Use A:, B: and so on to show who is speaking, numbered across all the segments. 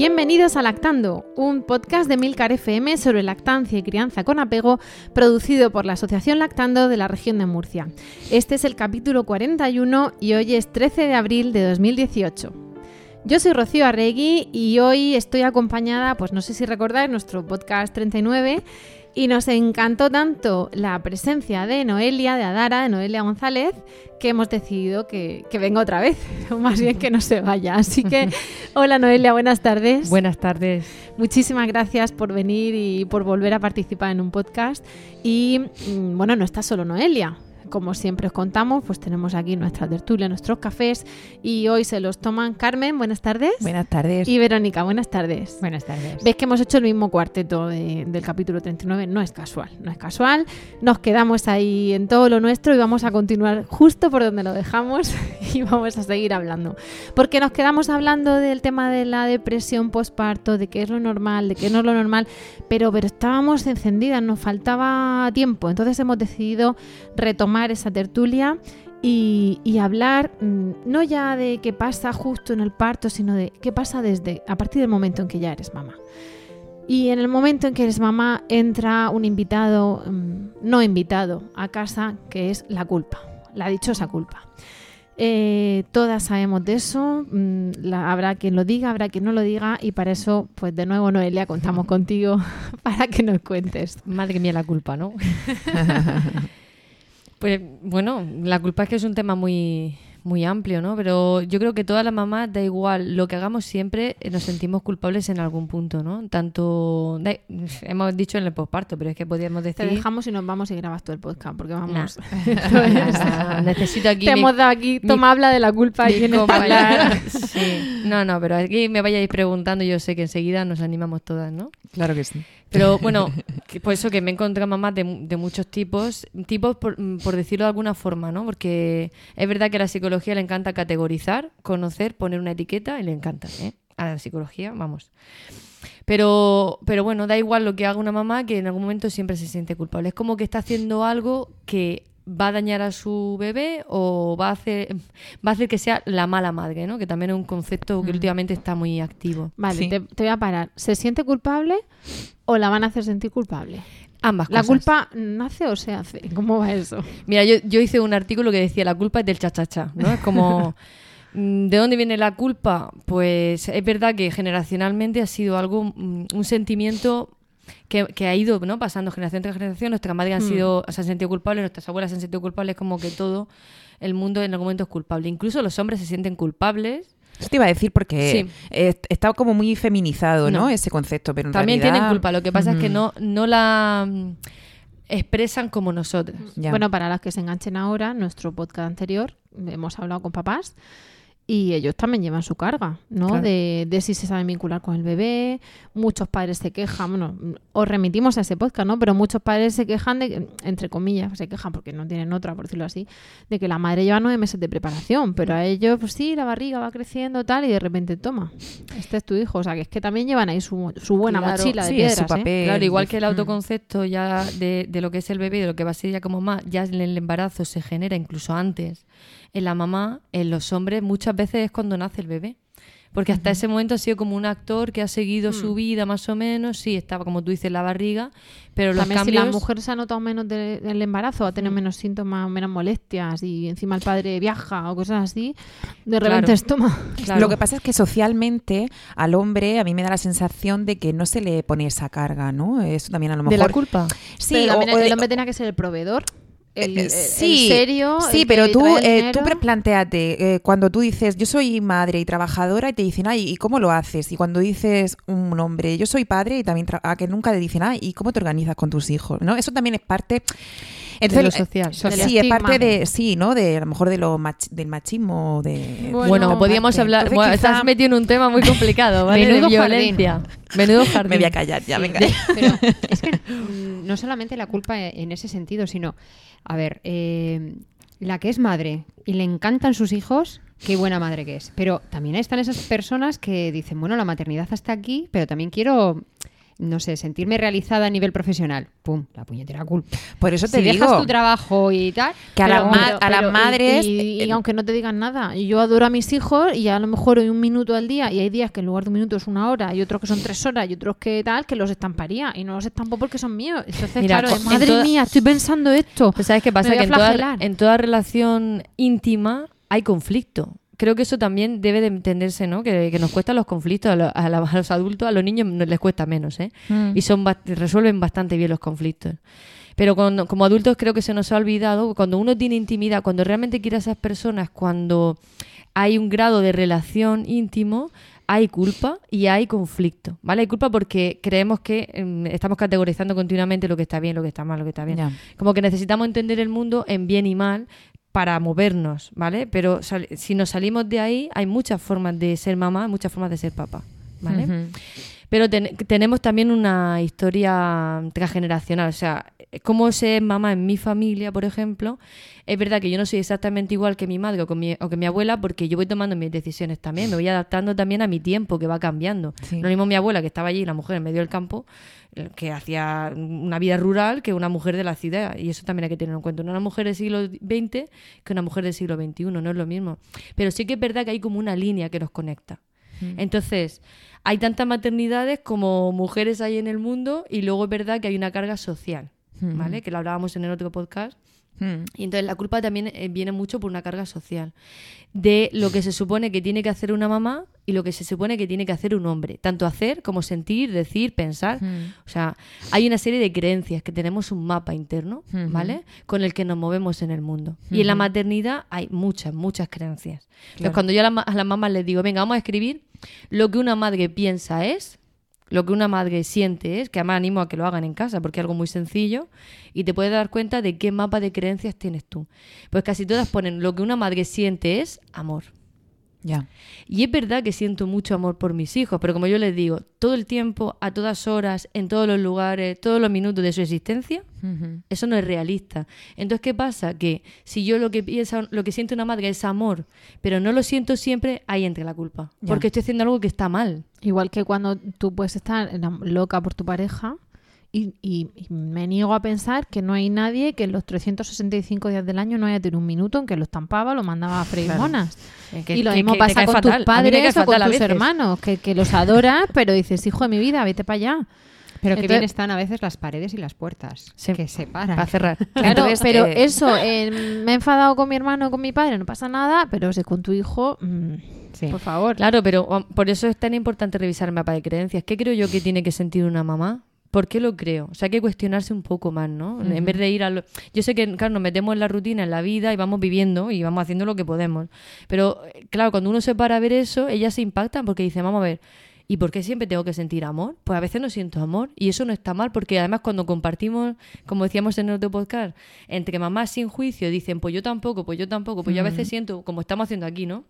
A: Bienvenidos a Lactando, un podcast de Milcar FM sobre lactancia y crianza con apego, producido por la Asociación Lactando de la región de Murcia. Este es el capítulo 41 y hoy es 13 de abril de 2018. Yo soy Rocío Arregui y hoy estoy acompañada, pues no sé si recordáis, nuestro podcast 39 y nos encantó tanto la presencia de Noelia, de Adara, de Noelia González, que hemos decidido que, que, venga otra vez, o más bien que no se vaya. Así que, hola Noelia, buenas tardes.
B: Buenas tardes.
A: Muchísimas gracias por venir y por volver a participar en un podcast. Y mm, bueno, no está solo Noelia, como siempre os contamos, pues tenemos aquí nuestra tertulia, nuestros cafés y hoy se los toman Carmen, buenas tardes.
B: Buenas tardes.
A: Y Verónica, buenas tardes.
B: Buenas tardes.
A: Ves que hemos hecho el mismo cuarteto de, del capítulo 39, no es casual, no es casual. Nos quedamos ahí en todo lo nuestro y vamos a continuar justo por donde lo dejamos y vamos a seguir hablando. Porque nos quedamos hablando del tema de la depresión postparto, de qué es lo normal, de qué no es lo normal, pero, pero estábamos encendidas, nos faltaba tiempo, entonces hemos decidido retomar esa tertulia y, y, hablar mmm, no ya de qué pasa justo en el parto, sino de qué pasa desde a partir del momento en que ya eres mamá. Y en el momento en que eres mamá entra un invitado, mmm, no invitado, a casa, que es la culpa, la dichosa culpa. Eh, todas sabemos de eso, la, habrá quien lo diga, habrá quien no lo diga y para eso, pues de nuevo Noelia, contamos contigo para que nos cuentes.
B: Madre mía la culpa, ¿no? Pues bueno, la culpa es que es un tema muy, muy amplio, ¿no? Pero yo creo que todas las mamás, da igual, lo que hagamos siempre, eh, nos sentimos culpables en algún punto, ¿no? Tanto, da, hemos dicho en el posparto, pero es que podríamos decir...
A: Te dejamos y nos vamos y grabas todo el podcast, porque vamos...
B: Nah. Necesito aquí...
A: Te mi, hemos dado aquí, toma mi, habla de la culpa y vienes para hablar.
B: Sí. No, no, pero aquí me vayáis preguntando, yo sé que enseguida nos animamos todas, ¿no?
C: Claro que sí.
B: Pero bueno, por eso que me he encontrado mamás de, de muchos tipos, tipos por, por, decirlo de alguna forma, ¿no? Porque es verdad que a la psicología le encanta categorizar, conocer, poner una etiqueta y le encanta, ¿eh? A la psicología, vamos. Pero, pero bueno, da igual lo que haga una mamá que en algún momento siempre se siente culpable. Es como que está haciendo algo que va a dañar a su bebé o va a hacer va a hacer que sea la mala madre, ¿no? Que también es un concepto que últimamente está muy activo.
A: Vale, sí. te, te, voy a parar. ¿Se siente culpable o la van a hacer sentir culpable?
B: Ambas
A: ¿La
B: cosas.
A: culpa nace o se hace? ¿Cómo va eso?
B: Mira, yo, yo hice un artículo que decía la culpa es del cha-cha-cha, ¿no? Es como... ¿De dónde viene la culpa? Pues es verdad que generacionalmente ha sido algo, un sentimiento que, que, ha ido ¿no? pasando generación tras generación. Nuestras madres han sido, mm. se han sentido culpables, nuestras abuelas se han sentido culpables, como que todo el mundo en algún momento es culpable. Incluso los hombres se sienten culpables.
C: Eso te iba a decir porque sí. eh, está como muy feminizado, ¿no? ¿no? Ese concepto, pero en
B: También
C: realidad...
B: tienen culpa, lo que pasa mm. es que no, no la mm, expresan como nosotros.
A: Ya. Bueno, para las que se enganchen ahora, nuestro podcast anterior, hemos hablado con papás y ellos también llevan su carga, ¿no? Claro. De, de, si se saben vincular con el bebé. Muchos padres se quejan, bueno, os remitimos a ese podcast, ¿no? Pero muchos padres se quejan de, entre comillas, se quejan porque no tienen otra, por decirlo así, de que la madre lleva nueve meses de preparación, pero a ellos, pues sí, la barriga va creciendo tal y de repente toma, este es tu hijo, o sea, que es que también llevan ahí su, su buena
B: claro,
A: mochila de
B: sí,
A: piedras,
B: su papel.
A: ¿eh?
B: Claro, igual que el autoconcepto ya de, de lo que es el bebé, de lo que va a ser ya como más, ya en el embarazo se genera incluso antes en la mamá, en los hombres, muchas veces es cuando nace el bebé. Porque hasta uh -huh. ese momento ha sido como un actor que ha seguido uh -huh. su vida más o menos, sí, estaba como tú dices en la barriga, pero
A: También
B: los cambios...
A: si la mujer se ha notado menos del de, embarazo, ha tenido uh -huh. menos síntomas, menos molestias y encima el padre viaja o cosas así, de repente
B: claro.
A: estoma.
C: Claro. Lo que pasa es que socialmente al hombre a mí me da la sensación de que no se le pone esa carga, ¿no? Eso también a lo mejor...
B: ¿De la culpa?
A: Sí, pero o, o el hombre tenía que ser el proveedor el,
C: Eh,
A: el-
C: sí,
A: el serio.
C: Sí,
A: el
C: pero tú, eh, tú plantéate, eh, cuando tú dices, yo soy madre y trabajadora, y te dicen, ay, ¿y cómo lo haces? Y cuando dices un hombre, yo soy padre, y también, a que nunca te dicen, ay, ¿y cómo te organizas con tus hijos? ¿No? Eso también es parte...
B: De lo
C: eh,
B: social.
C: Sí, es parte de, sí, ¿no? De a lo mejor de lo mach- del machismo, de...
A: Bueno,
B: Bueno, podríamos
C: parte.
B: hablar.
C: Entonces,
B: Bueno,
C: quizá-
B: estás metido en un tema muy complicado, ¿vale?
A: Menudo
B: de violencia. Menudo jardín.
C: Me voy a callar ya,
A: Sí,
C: venga.
D: Pero es que mm, no solamente la culpa en ese sentido, sino, a ver, eh, la que es madre y le encantan sus hijos, qué buena madre que es. Pero también están esas personas que dicen, bueno, la maternidad hasta aquí, pero también quiero, no sé, sentirme realizada a nivel profesional. Pum, la puñetera culpa.
C: Por eso te
D: si
C: digo...
D: dejas tu trabajo y tal,
C: Que a, la
A: Pero-
C: ma-
A: pero-
C: a las
A: y-
C: madres...
A: Y, y aunque no te digan nada, yo adoro a mis hijos y a lo mejor hoy un minuto al día y hay días que en lugar de un minuto es una hora y otros que son tres horas y otros que tal, que los estamparía y no los estampo porque son míos. Entonces,
B: Mira,
A: claro, madre
B: en toda-
A: mía, estoy pensando esto.
B: Pues ¿sabes qué pasa? Que en toda, en toda relación íntima hay conflicto. Creo que eso también debe de entenderse, ¿no? Que, que nos cuestan los conflictos a, lo- a la- a los adultos, a los niños les cuesta menos, ¿eh?
C: Mm.
B: Y son resuelven bastante bien los conflictos. Pero cuando- como adultos creo que se nos ha olvidado, cuando uno tiene intimidad, cuando realmente quiere a esas personas, cuando hay un grado de relación íntimo, hay culpa y hay conflicto, ¿vale? Hay culpa porque creemos que em, estamos categorizando continuamente lo que está bien, lo que está mal, lo que está bien. Como que necesitamos entender el mundo en bien y mal para movernos, ¿vale? Pero si nos salimos de ahí, hay muchas formas de ser mamá, muchas formas de ser papá, ¿vale? Pero ten- tenemos también una historia transgeneracional, o sea, cómo ser mamá en mi familia, por ejemplo, es verdad que yo no soy exactamente igual que mi madre o, con mi, o que mi abuela porque yo voy tomando mis decisiones también, me voy adaptando también a mi tiempo que va cambiando.
C: Sí.
B: Lo mismo mi abuela que estaba allí, la mujer en medio del campo, eh, que hacía una vida rural que una mujer de la ciudad. Y eso también hay que tener en cuenta. Una mujer del siglo XX que una mujer del siglo XXI, no es lo mismo. Pero sí que es verdad que hay como una línea que nos conecta. Entonces, hay tantas maternidades como mujeres hay en el mundo y luego es verdad que hay una carga social, ¿vale? Que lo hablábamos en el otro podcast. Y entonces la culpa también eh, viene mucho por una carga social de lo que se supone que tiene que hacer una mamá y lo que se supone que tiene que hacer un hombre, tanto hacer como sentir, decir, pensar. O sea, hay una serie de creencias que tenemos un mapa interno, ¿vale? Con el que nos movemos en el mundo. Y en la maternidad hay muchas, muchas creencias. Entonces, cuando yo a, la ma- a las mamás les digo, venga, vamos a escribir lo que una madre piensa es, lo que una madre siente es, que además animo a que lo hagan en casa porque es algo muy sencillo y te puedes dar cuenta de qué mapa de creencias tienes tú. Pues casi todas ponen lo que una madre siente es amor.
C: Ya.
B: Y es verdad que siento mucho amor por mis hijos, pero como yo les digo, todo el tiempo, a todas horas, en todos los lugares, todos los minutos de su existencia, eso no es realista. Entonces, ¿qué pasa? Que si yo lo que piensa, lo que siente una madre es amor, pero no lo siento siempre, ahí entra la culpa. Porque estoy haciendo algo que está mal.
A: Igual que cuando tú puedes estar loca por tu pareja y, y- y me niego a pensar que no hay nadie que en los 365 días del año no haya tenido un minuto en que lo estampaba, lo mandaba a freír
B: Claro.
A: monas.
B: Que-
A: y lo
B: que-
A: mismo
B: que
A: pasa con
B: fatal.
A: tus padres o con tus hermanos, que, que los adoras, pero dices, hijo de mi vida, vete para allá.
D: pero que
A: Entonces-
D: bien están a veces las paredes y las puertas, que separan.
B: Para cerrar.
A: Claro,
C: Entonces,
A: pero
C: eh,
A: eso, eh, me he enfadado con mi hermano o con mi padre, no pasa nada, pero si con tu hijo, mm,
D: Sí.
A: por favor.
B: Claro, pero um, por eso es tan importante revisar el mapa de creencias. ¿Qué creo yo que tiene que sentir una mamá? ¿Por qué lo creo? O sea, hay que cuestionarse un poco más, ¿no? En vez de ir a lo... Yo sé que, claro, nos metemos en la rutina, en la vida y vamos viviendo y vamos haciendo lo que podemos. Pero, eh, claro, cuando uno se para a ver eso, ellas se impactan porque dicen, vamos a ver, ¿y por qué siempre tengo que sentir amor? Pues a veces no siento amor y eso no está mal porque además cuando compartimos, como decíamos en el otro podcast, entre mamás sin juicio dicen, pues yo tampoco, pues yo tampoco, pues yo a veces siento, como estamos haciendo aquí, ¿no?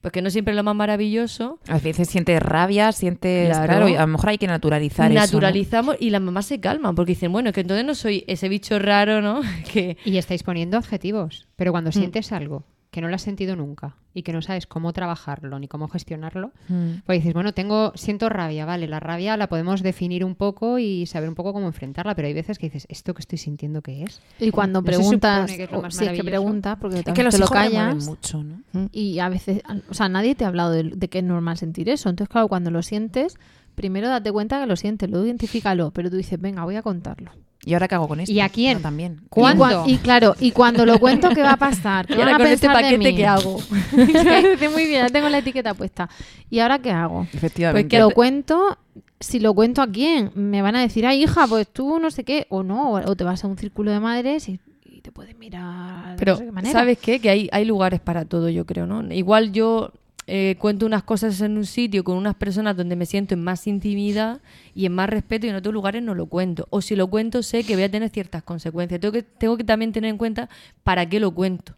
B: Pues que no siempre es lo más maravilloso,
C: A veces sientes rabia, sientes...
B: Claro.
C: A lo mejor hay que naturalizar eso, ¿no?
B: naturalizamos y las mamás se calman porque dicen, bueno, es que entonces no soy ese bicho raro, ¿no? que
D: Y estáis poniendo adjetivos, pero cuando
B: Mm.
D: sientes algo que no lo has sentido nunca y que no sabes cómo trabajarlo ni cómo gestionarlo,
C: Mm.
D: pues dices, bueno, tengo, siento rabia, vale, la rabia la podemos definir un poco y saber un poco cómo enfrentarla, pero hay veces que dices, ¿esto que estoy sintiendo qué es?
A: Y cuando
D: ¿No se
A: preguntas,
D: que es lo
A: o
D: más
A: si es que preguntas, porque
C: Es que
A: también
C: los
A: te lo callas.
C: mucho, ¿no?
A: Y a veces, o sea, nadie te ha hablado de, de que es normal sentir eso. Entonces, claro, cuando lo sientes, primero date cuenta que lo sientes, luego identifícalo, pero tú dices, venga, voy a contarlo.
C: ¿Y ahora qué hago con esto?
D: ¿Y a quién?
C: No, también.
D: ¿Cuándo?
A: Y, claro, y cuando lo cuento, ¿qué va a pasar? ¿Qué
B: y
A: van
B: ahora
A: a
B: con este paquete que hago.
A: Muy bien, ya tengo la etiqueta puesta. ¿Y ahora qué hago?
C: Efectivamente.
A: Que lo cuento, si lo cuento a quién, me van a decir, ay, hija, pues tú no sé qué, o no, o, te vas a un círculo de madres y, y te puede mirar de
B: Pero,
A: no sé qué manera.
B: ¿sabes qué? Que hay, hay lugares para todo, yo creo, ¿no? Igual yo eh, cuento unas cosas en un sitio con unas personas donde me siento en más intimidad y en más respeto y en otros lugares no lo cuento. O si lo cuento sé que voy a tener ciertas consecuencias. Tengo que, tengo que también tener en cuenta para qué lo cuento.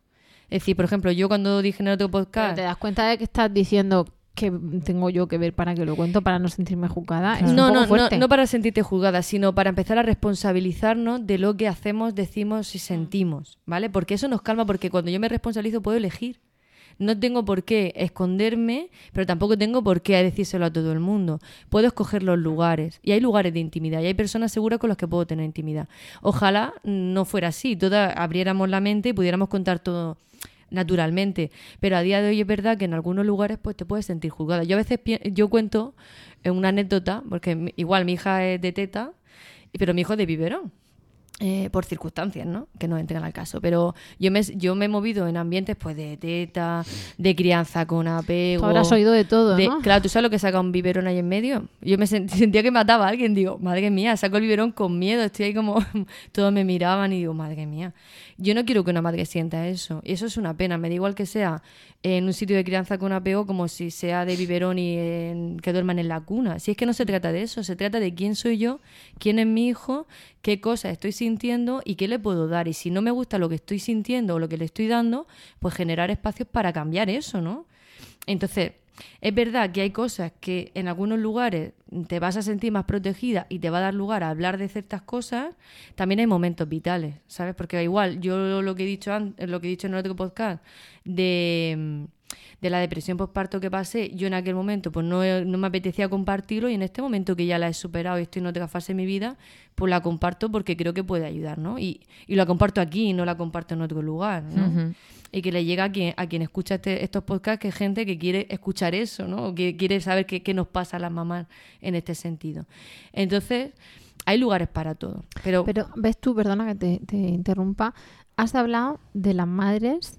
B: Es decir, por ejemplo, yo cuando dije en el otro
A: Pero
B: podcast...
A: te das cuenta de que estás diciendo que tengo yo que ver para que lo cuento, para no sentirme juzgada. Es un
B: No,
A: poco
B: no, no, no para sentirte juzgada, sino para empezar a responsabilizarnos de lo que hacemos, decimos y sentimos, ¿vale? Porque eso nos calma, porque cuando yo me responsabilizo puedo elegir. No tengo por qué esconderme, pero tampoco tengo por qué decírselo a todo el mundo. Puedo escoger los lugares. Y hay lugares de intimidad. Y hay personas seguras con las que puedo tener intimidad. Ojalá no fuera así. Todas abriéramos la mente y pudiéramos contar todo naturalmente. Pero a día de hoy es verdad que en algunos lugares pues te puedes sentir juzgada. Yo a veces yo cuento una anécdota, porque igual mi hija es de teta, pero mi hijo es de biberón. Eh, por circunstancias, ¿no? Que no entren al caso. Pero yo me, yo me he movido en ambientes pues de teta, de crianza con apego.
A: Tú habrás oído de todo,
B: de-
A: ¿no?
B: Claro, ¿tú sabes lo que saca un biberón ahí en medio? Yo me sent- sentía que mataba a alguien. Digo, madre mía, saco el biberón con miedo. Estoy ahí como... Todos me miraban y digo, madre mía. Yo no quiero que una madre sienta eso. Y eso es una pena. Me da igual que sea en un sitio de crianza con apego como si sea de biberón y en- que duerman en la cuna. Si es que no se trata de eso. Se trata de quién soy yo, quién es mi hijo, qué cosas estoy sintiendo y qué le puedo dar. Y si no me gusta lo que estoy sintiendo o lo que le estoy dando, pues generar espacios para cambiar eso, ¿no? Entonces, es verdad que hay cosas que en algunos lugares te vas a sentir más protegida y te va a dar lugar a hablar de ciertas cosas. También hay momentos vitales, ¿sabes? Porque igual, yo lo que he dicho antes, lo que he dicho en el otro podcast de, de la depresión postparto que pasé, yo en aquel momento pues no, no me apetecía compartirlo y en este momento que ya la he superado y estoy en otra fase de mi vida, pues la comparto porque creo que puede ayudar, ¿no? Y, y la comparto aquí y no la comparto en otro lugar, ¿no? Y que le llega a quien, a quien escucha este- estos podcasts, que es gente que quiere escuchar eso, ¿no? O que quiere saber qué, qué nos pasa a las mamás en este sentido. Entonces, hay lugares para todo. Pero,
A: Pero ves tú, perdona que te, te interrumpa, has hablado de las madres,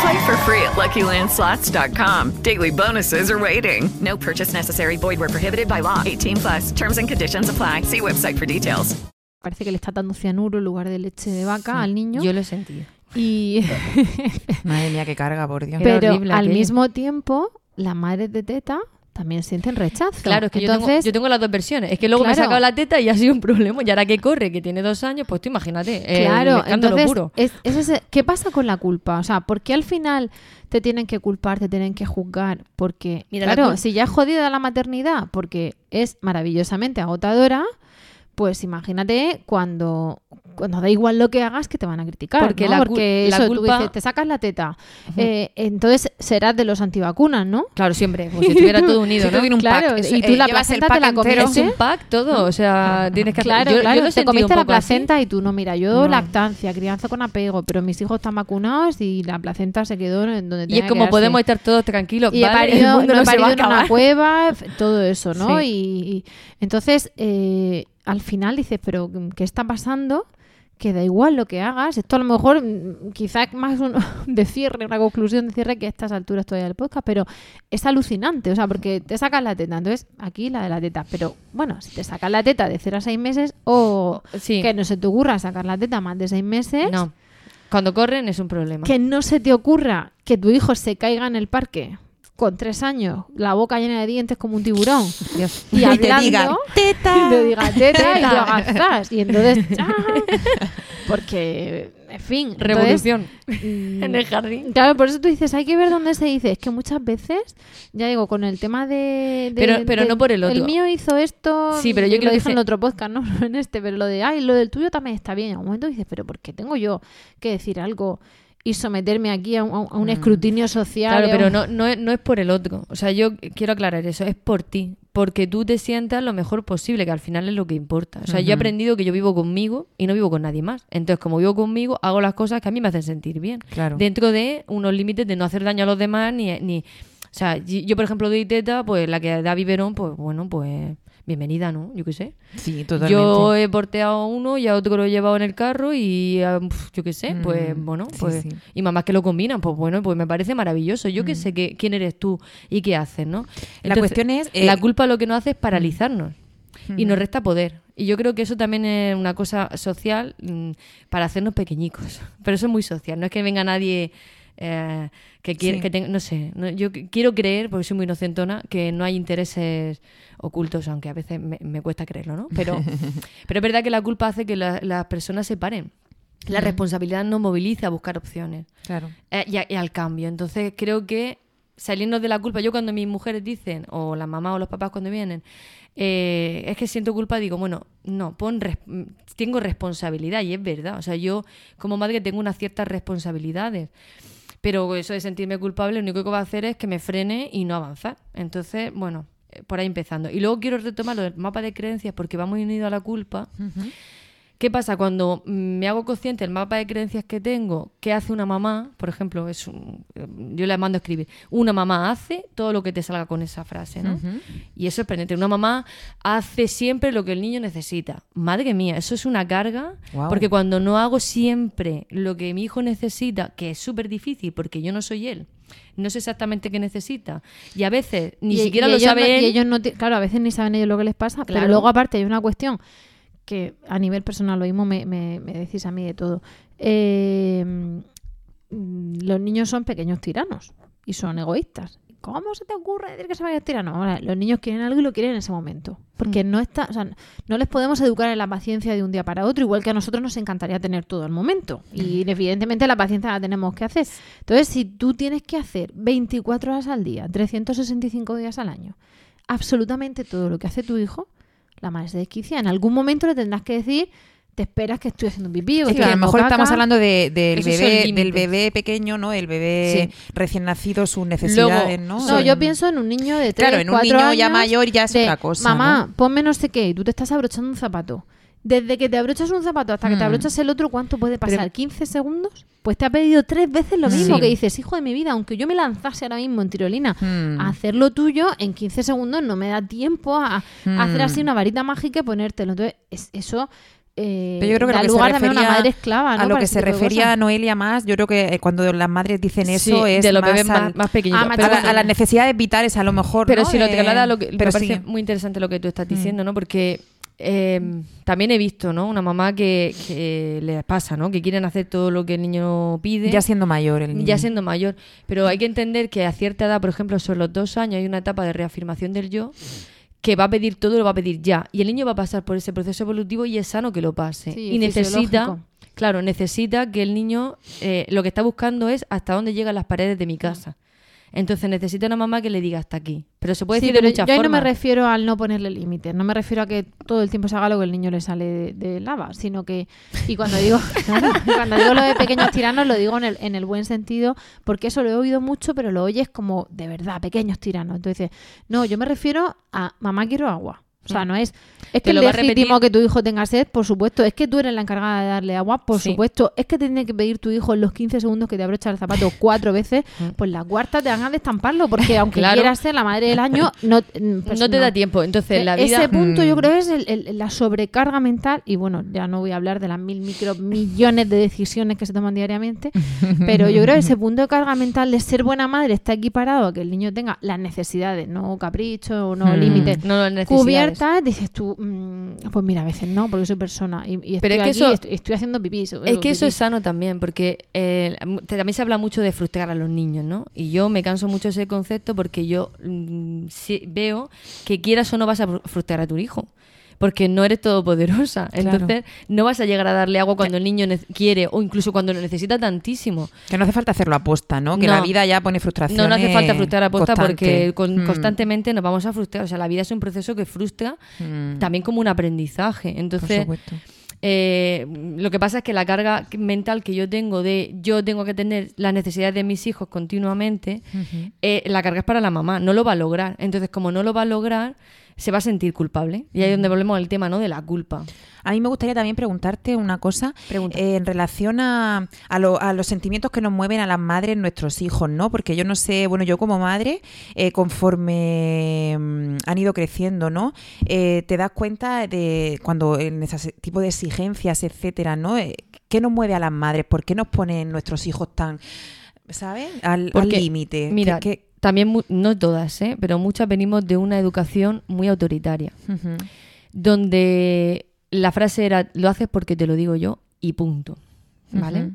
E: Play for free at LuckyLandSlots.com. Daily bonuses are waiting. No purchase necessary. Void where prohibited by law. 18 plus. Terms and conditions apply. See website for details.
A: parece que le está dando cianuro en lugar de leche de vaca al niño.
B: yo lo he sentido.
A: Y
C: Madre mía, qué carga, por Dios.
A: Pero
B: horrible
A: al
B: aquello.
A: mismo tiempo, las madres de teta también sienten rechazo.
B: Claro, es que yo, tengo,
A: Entonces,
B: yo tengo las dos versiones. Es que luego me he sacado la teta y ha sido un problema. Y ahora que corre, que tiene dos años, pues tú imagínate. eh,
A: Claro,
B: el
A: entonces,
B: puro.
A: es- es ese- ¿qué pasa con la culpa? O sea, ¿por qué al final te tienen que culpar, te tienen que juzgar? Porque,
B: Mira, la
A: claro, si ya es jodida la maternidad, porque es maravillosamente agotadora, pues imagínate cuando, cuando da igual lo que hagas que te van a criticar.
B: Porque
A: ¿no?
B: la cul-
A: porque
B: la
A: eso, tú
B: culpa-
A: dices, te sacas la teta, eh, entonces serás de los antivacunas, ¿no?
B: Claro, siempre. Como si estuviera todo unido, ¿no?
C: tiene un
A: Claro,
C: pack.
A: Y tú
C: eh,
A: la placenta te la comiste.
B: Es un pack todo. O sea, tienes que.
A: Claro,
B: yo,
A: claro, te comiste la
B: así.
A: placenta y tú no, mira, yo
B: No.
A: lactancia, crianza con apego, pero mis hijos están vacunados y la placenta se quedó en donde
B: Y
A: tenía
B: es
A: que
B: como podemos estar todos tranquilos.
A: y he
B: ¿vale?
A: parido,
B: el mundo
A: no
B: no,
A: he
B: se va
A: parido en una cueva, todo eso, ¿no?
B: Sí.
A: Y, y- entonces, eh, al final dices, pero ¿qué está pasando? Que da igual lo que hagas. Esto a lo mejor, mm, quizás más un, de cierre, una conclusión de cierre que a estas alturas todavía del podcast, pero es alucinante, o sea, porque te sacas la teta. Entonces, aquí la de la teta. Pero bueno, si te sacas la teta de 0 a 6 meses o
B: Sí.
A: que no se te ocurra sacar la teta más de 6 meses,
B: No. Cuando corren es un problema.
A: que no se te ocurra que tu hijo se caiga en el parque con tres años, la boca llena de dientes como un tiburón, y
C: Y te
A: hablando,
C: diga,
A: teta, y te diga teta, y tú hagas zas, y entonces, ¡ah! porque, en fin,
B: Revolución
A: mm,
B: en el jardín.
A: Claro, por eso tú dices, hay que ver dónde se dice. Es que muchas veces, ya digo, con el tema de. de-
B: Pero- pero
A: de-
B: no por el otro.
A: El mío hizo esto.
B: Sí, pero yo
A: lo dije en otro podcast, ¿no? No en este, pero lo de, ay, lo del tuyo también está bien. En un momento dices, pero ¿por qué tengo yo que decir algo y someterme aquí a un, a un escrutinio social?
B: Mm. Claro, pero no, no, es, no es por el otro. O sea, yo quiero aclarar eso, es por ti. Porque tú te sientas lo mejor posible, que al final es lo que importa. O sea, yo he aprendido que yo vivo conmigo y no vivo con nadie más. Entonces, como vivo conmigo, hago las cosas que a mí me hacen sentir bien.
C: Claro.
B: Dentro de unos límites de no hacer daño a los demás ni, ni, O sea, yo, por ejemplo, doy teta, pues la que da biberón, pues bueno, pues bienvenida, ¿no? Yo qué sé.
C: Sí, totalmente.
B: Yo he porteado a uno y a otro lo he llevado en el carro y a- pf, yo qué sé, pues
C: Mm,
B: bueno,
C: sí,
B: pues
C: sí.
B: y mamás que lo combinan, pues bueno, pues me parece maravilloso. Yo qué sé que, quién eres tú y qué haces, ¿no?
C: La cuestión es, eh,
B: la culpa lo que nos hace es paralizarnos y nos
C: Ujú.
B: resta poder. Y yo creo que eso también es una cosa social mm, para hacernos pequeñicos. Pero eso es muy social, no es que venga nadie eh, que quiere
C: Sí.
B: que tenga, no sé, no- yo qu- quiero creer, porque soy muy inocentona, que no hay intereses ocultos, aunque a veces me, me cuesta creerlo, ¿no? Pero, pero es verdad que la culpa hace que la- las personas se paren. La responsabilidad nos moviliza a buscar opciones
C: Claro.
B: eh, y, a- y al cambio. Entonces creo que salirnos de la culpa, yo cuando mis mujeres dicen, o las mamás o los papás cuando vienen, eh, es que siento culpa, digo, bueno, no, pon res- tengo responsabilidad y es verdad. O sea, yo como madre tengo unas ciertas responsabilidades. Pero eso de sentirme culpable, lo único que va a hacer es que me frene y no avanzar. Entonces, bueno, eh, por ahí empezando. Y luego quiero retomar lo del mapa de creencias porque va muy unido a la culpa. ¿Qué pasa cuando me hago consciente del mapa de creencias que tengo? ¿Qué hace una mamá? Por ejemplo, es un- yo le mando a escribir. Una mamá hace todo lo que te salga con esa frase, ¿no? Y es sorprendente. Una mamá hace siempre lo que el niño necesita. Madre mía, eso es una carga. Porque cuando no hago siempre lo que mi hijo necesita, que es súper difícil porque yo no soy él, no sé exactamente qué necesita. Y a veces ni
A: Y-
B: siquiera
A: y
B: lo sabe
A: no-
B: él.
A: y ellos no claro, a veces ni saben ellos lo que les pasa, pero
B: Claro.
A: luego aparte hay una cuestión que a nivel personal lo mismo me, me- me decís a mí de todo. Eh, mm, los niños son pequeños tiranos y son egoístas. ¿Cómo se te ocurre decir que se vayan tiranos? Ahora, los niños quieren algo y lo quieren en ese momento. Porque
B: Mm.
A: no está, o sea, no les podemos educar en la paciencia de un día para otro, igual que a nosotros nos encantaría tener todo el momento. Y evidentemente la paciencia la tenemos que hacer. Entonces, si tú tienes que hacer 24 horas al día, 365 días al año, absolutamente todo lo que hace tu hijo, la madre se desquicia. En algún momento le tendrás que decir, te esperas que estoy haciendo pipí o
C: Sí, que a lo mejor
A: caca".
C: estamos hablando de-
B: son
C: bebé, del bebé pequeño, ¿no? El bebé recién nacido, sus necesidades, ¿no?
A: No, yo pienso en un niño de 3,
C: Claro, en un
A: 4
C: niño ya
A: años
C: mayor ya es
A: de,
C: otra cosa,
A: Mamá,
C: ¿no?
A: ponme no sé qué, y tú te estás abrochando un zapato. Desde que te abrochas un zapato hasta que te
C: Mm.
A: abrochas el otro, ¿cuánto puede pasar?
B: Pero-
A: ¿15 segundos? Pues te ha pedido tres veces lo mismo
B: Sí.
A: que dices, hijo de mi vida, aunque yo me lanzase ahora mismo en tirolina
C: Mm.
A: a hacer lo tuyo, en 15 segundos no me da tiempo a, a
C: Mm.
A: hacer así una varita mágica y ponértelo. Entonces, es- eso eh,
C: Pero yo creo que
A: da
C: lo que
A: lugar
C: se
A: también a una
C: refería
A: madre esclava, ¿no?
C: a lo
A: Para
C: que se refería
A: cosas.
C: Noelia más, yo creo que eh, cuando las madres dicen eso
B: Sí,
C: es
B: de los
C: más,
B: bebés más,
C: al-
B: Pero
C: a, la- a las necesidades vitales a lo mejor,
B: Pero
C: ¿no?
B: si lo
C: Eh,
B: a lo que me
C: pero
B: parece
C: sí.
B: muy interesante lo que tú estás
C: Mm.
B: diciendo, ¿no? Porque eh, también he visto, ¿no? Una mamá que, que le pasa, ¿no? Que quieren hacer todo lo que el niño pide.
C: Ya siendo mayor el niño.
B: ya siendo mayor. Pero hay que entender que a cierta edad, por ejemplo, sobre los dos años, hay una etapa de reafirmación del yo que va a pedir todo y lo va a pedir ya. Y el niño va a pasar por ese proceso evolutivo y es sano que lo pase.
A: Sí,
B: y necesita, claro, necesita que el niño eh, lo que está buscando es hasta dónde llegan las paredes de mi casa. Entonces necesita una mamá que le diga hasta aquí. Pero se puede
A: Sí,
B: decir de muchas
A: yo ahí no
B: formas.
A: me refiero al no ponerle límites, no me refiero a que todo el tiempo se haga lo que el niño le sale de, de lava, sino que, y cuando digo, cuando digo lo de pequeños tiranos, lo digo en el, en el buen sentido, porque eso lo he oído mucho, pero lo oyes como de verdad, pequeños tiranos. Entonces, no, yo me refiero a mamá quiero agua. O sea, no es. Es que es
B: lo a
A: legítimo que tu hijo tenga sed, por supuesto. Es que tú eres la encargada de darle agua, por
B: Sí.
A: supuesto. Es que te tiene que pedir tu hijo en los 15 segundos que te abrocha el zapato cuatro veces, pues la cuarta te van a destamparlo, porque aunque
B: Claro.
A: quieras ser la madre del año, no, mm, pues
B: no te da tiempo. Entonces, la vida...
A: Ese punto yo
C: Mm.
A: creo es el- el- la sobrecarga mental, y bueno, ya no voy a hablar de las mil micro millones de decisiones que se toman diariamente, pero yo creo que ese punto de carga mental de ser buena madre está equiparado a que el niño tenga las necesidades, no caprichos, no
C: Mm.
A: límites,
B: No,
A: cubiertas, dices tú, mm, pues mira, a veces no, porque soy persona y, y estoy
B: Pero es que
A: aquí,
B: eso-
A: estoy, estoy haciendo pipí.
B: Es que eso es sano también, porque eh, también se habla mucho de frustrar a los niños, ¿no? Y yo me canso mucho de ese concepto porque yo mm, veo que quieras o no vas a fru- frustrar a tu hijo. Porque no eres todopoderosa.
C: Claro.
B: Entonces, no vas a llegar a darle agua cuando el niño quiere o incluso cuando lo necesita tantísimo.
C: Que no hace falta hacerlo aposta, ¿no? Que
B: No.
C: la vida ya pone frustración.
B: No, no hace falta frustrar a posta porque con-
C: Mm.
B: constantemente nos vamos a frustrar. O sea, la vida es un proceso que frustra
C: Mm.
B: también como un aprendizaje.
C: Por
B: Entonces,
C: supuesto.
B: eh, lo que pasa es que la carga mental que yo tengo de yo tengo que tener las necesidades de mis hijos continuamente, eh, la carga es para la mamá, no lo va a lograr. Entonces, como no lo va a lograr, se va a sentir culpable. Y ahí es donde volvemos al tema, ¿no? De la culpa.
C: A mí me gustaría también preguntarte una cosa eh, en relación a, a, lo- a los sentimientos que nos mueven a las madres nuestros hijos, ¿no? Porque yo no sé, bueno, yo como madre, eh, conforme mm, han ido creciendo, ¿no? Eh, te das cuenta de cuando en ese tipo de exigencias, etcétera, ¿no? Eh, ¿Qué nos mueve a las madres? ¿Por qué nos ponen nuestros hijos tan, ¿sabes? Al límite.
B: Mira,
C: ¿Qué- qué-
B: también, no todas, ¿eh? pero muchas venimos de una educación muy autoritaria, donde la frase era, lo haces porque te lo digo yo y punto. ¿Vale?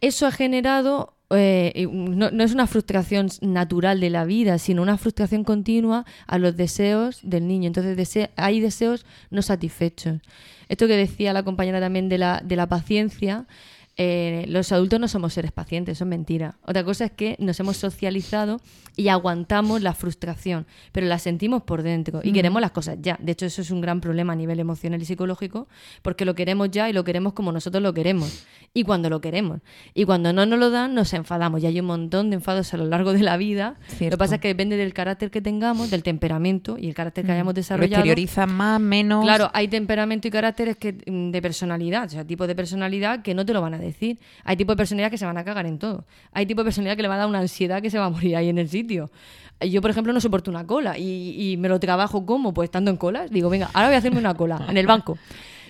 B: Eso ha generado, eh, no, no es una frustración natural de la vida, sino una frustración continua a los deseos del niño. Entonces dese- hay deseos no satisfechos. Esto que decía la compañera también de la, de la paciencia, eh, los adultos no somos seres pacientes, eso es mentira. Otra cosa es que nos hemos socializado y aguantamos la frustración, pero la sentimos por dentro y queremos las cosas ya. De hecho, eso es un gran problema a nivel emocional y psicológico, porque lo queremos ya y lo queremos como nosotros lo queremos y cuando lo queremos. Y cuando no nos lo dan, nos enfadamos. Y hay un montón de enfados a lo largo de la vida. Lo que pasa es que depende del carácter que tengamos, del temperamento y el carácter que hayamos
C: Lo
B: desarrollado.
C: exteriorizan más, menos.
B: Claro, hay temperamento y caracteres que, mm, de personalidad, o sea, tipos de personalidad que no te lo van a decir. Hay tipos de personalidad que se van a cagar en todo. Hay tipos de personalidad que le va a dar una ansiedad que se va a morir ahí en el sitio. Yo, por ejemplo, no soporto una cola y, y me lo trabajo como, pues estando en colas. Digo, venga, ahora voy a hacerme una cola en el banco.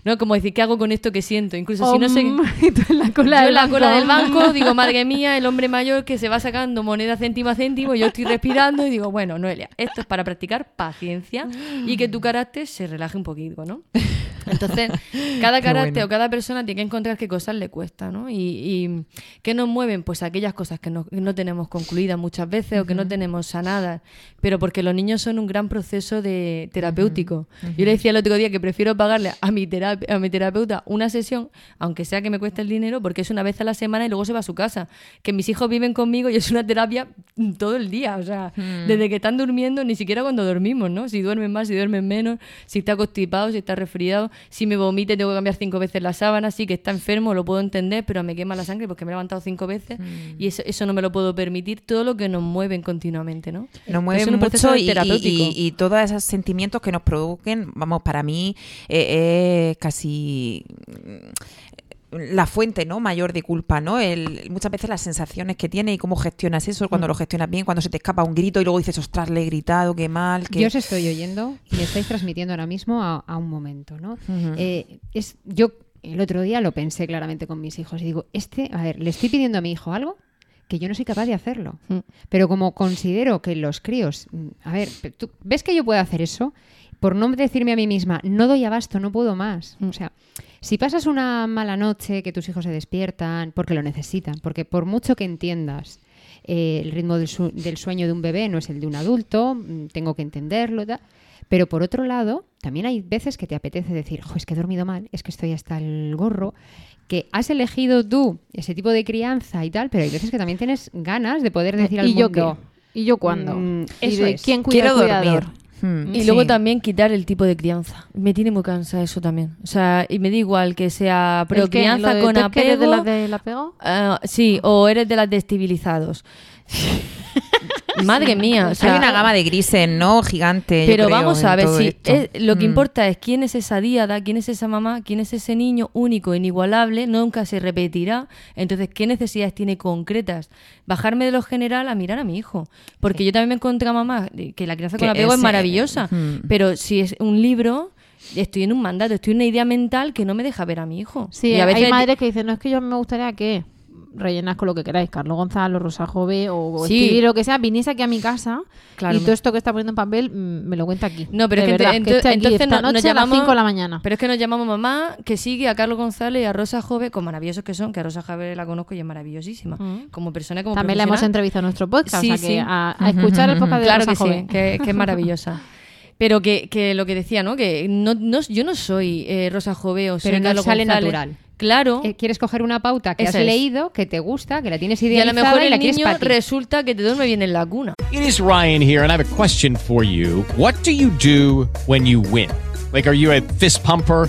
B: ¿No? Como decir, ¿qué hago con esto que siento? Incluso si no sé...
A: En la cola
B: yo en la cola del banco digo, madre mía, el hombre mayor que se va sacando moneda céntimo a céntimo, yo estoy respirando y digo, bueno, Noelia, esto es para practicar paciencia y que tu carácter se relaje un poquito, ¿no? Entonces, cada carácter
C: bueno.
B: o cada persona tiene que encontrar qué cosas le cuesta, ¿no? Y, y qué nos mueven, pues aquellas cosas que no, que no tenemos concluidas muchas veces o que no tenemos sanadas, pero porque los niños son un gran proceso de terapéutico. Yo le decía el otro día que prefiero pagarle a mi, terape- a mi terapeuta una sesión, aunque sea que me cueste el dinero, porque es una vez a la semana y luego se va a su casa. Que mis hijos viven conmigo y es una terapia todo el día, o sea, desde que están durmiendo, ni siquiera cuando dormimos, ¿no? Si duermen más, si duermen menos, si está constipado, si está resfriado, si me vomite tengo que cambiar cinco veces la sábana, si que está enfermo, lo puedo entender, pero me quema la sangre porque me he levantado cinco veces y eso, eso no me lo puedo permitir, todo lo que nos mueven continuamente, ¿no?
C: Nos mueven mucho y, y- y todos esos sentimientos que nos produzcan, vamos, para mí eh, es casi mm, la fuente no mayor de culpa, ¿no? El, muchas veces las sensaciones que tienes y cómo gestionas eso,
B: Mm.
C: cuando lo gestionas bien, cuando se te escapa un grito y luego dices, ostras, le he gritado, qué mal, que
D: Yo os estoy oyendo y me estáis transmitiendo ahora mismo a, a un momento, ¿no? Eh, es, yo el otro día lo pensé claramente con mis hijos y digo, este, a ver, le estoy pidiendo a mi hijo algo que yo no soy capaz de hacerlo.
B: Mm.
D: Pero como considero que los críos, mm, a ver, ¿tú ves que yo puedo hacer eso? Por no decirme a mí misma, no doy abasto, no puedo más.
B: Mm.
D: O sea, si pasas una mala noche, que tus hijos se despiertan, porque lo necesitan, porque por mucho que entiendas eh, el ritmo del, su- del sueño de un bebé no es el de un adulto, mm, tengo que entenderlo, tal. pero por otro lado, también hay veces que te apetece decir, "Jo, es que he dormido mal, es que estoy hasta el gorro, que has elegido tú ese tipo de crianza y tal, pero hay veces que también tienes ganas de poder decir al
A: ¿Y yo
D: mundo,
A: qué? ¿Y yo cuándo?
D: Mm,
A: ¿Y
D: eso
A: de
D: es.
A: quién cuida
C: quiero dormir.
B: Y
C: sí.
B: luego también quitar el tipo de crianza. Me tiene muy cansada eso también. O sea, y me da igual que sea pero
A: ¿El qué?
B: crianza
A: ¿Lo de
B: con
A: que eres
B: apego.
A: de las del apego?
B: Ah, sí, o eres de las destabilizados. Madre mía, o sea,
C: Hay una gama de grises, ¿no? Gigante. yo
B: pero
C: creo,
B: vamos a ver si es- lo que
C: Mm.
B: importa es quién es esa diada, quién es esa mamá, quién es ese niño único, inigualable, nunca se repetirá. Entonces, ¿qué necesidades tiene concretas? Bajarme de lo general a mirar a mi hijo, porque yo también me encontré a mamá que la crianza con
C: Que
B: apego es maravillosa,
C: Mm.
B: pero si es un libro estoy en un mandato, estoy en una idea mental que no me deja ver a mi hijo.
A: Sí,
B: y a veces
A: hay madres que dicen, no es que yo me gustaría que rellenas con lo que queráis, Carlos Gonzalo, Rosa Jove o
B: Sí.
A: escribir lo que sea, viniese aquí a mi casa
B: Claro.
A: y todo esto que está poniendo en papel mm, me lo cuenta aquí.
B: No, pero
A: De
B: es que,
A: verdad,
B: entonces
A: esta
B: no- nos
A: noche a las
B: llamamos
A: 5 de la mañana.
B: Pero es que nos llamamos mamá, que sigue a Carlos González y a Rosa Jove, con maravillosos que son, que a Rosa Jove la conozco y es maravillosísima.
A: Mm.
B: Como persona, como
A: También la hemos entrevistado en nuestro podcast,
B: Sí,
A: o sea que
B: sí.
A: a, a escuchar el podcast de
B: Claro
A: Rosa
B: que
A: Jove.
B: sí, que, que es maravillosa. Pero que, que lo que decía, ¿no? Que no, no- yo no soy eh, Rosa Jove o soy
D: Pero no
B: Carlos
D: sale
B: González.
D: natural.
B: Claro.
D: Eh, quieres coger una pauta que
B: Esa
D: has
B: es.
D: leído, que te gusta, que la tienes
B: y a lo
D: idealizada
B: mejor
D: y la
B: el
D: quieres
B: niño
D: para
B: resulta que te duerme bien en la cuna.
F: It is Ryan here, and I have a question for you. What do you do when you win? Like, are you a fist pumper?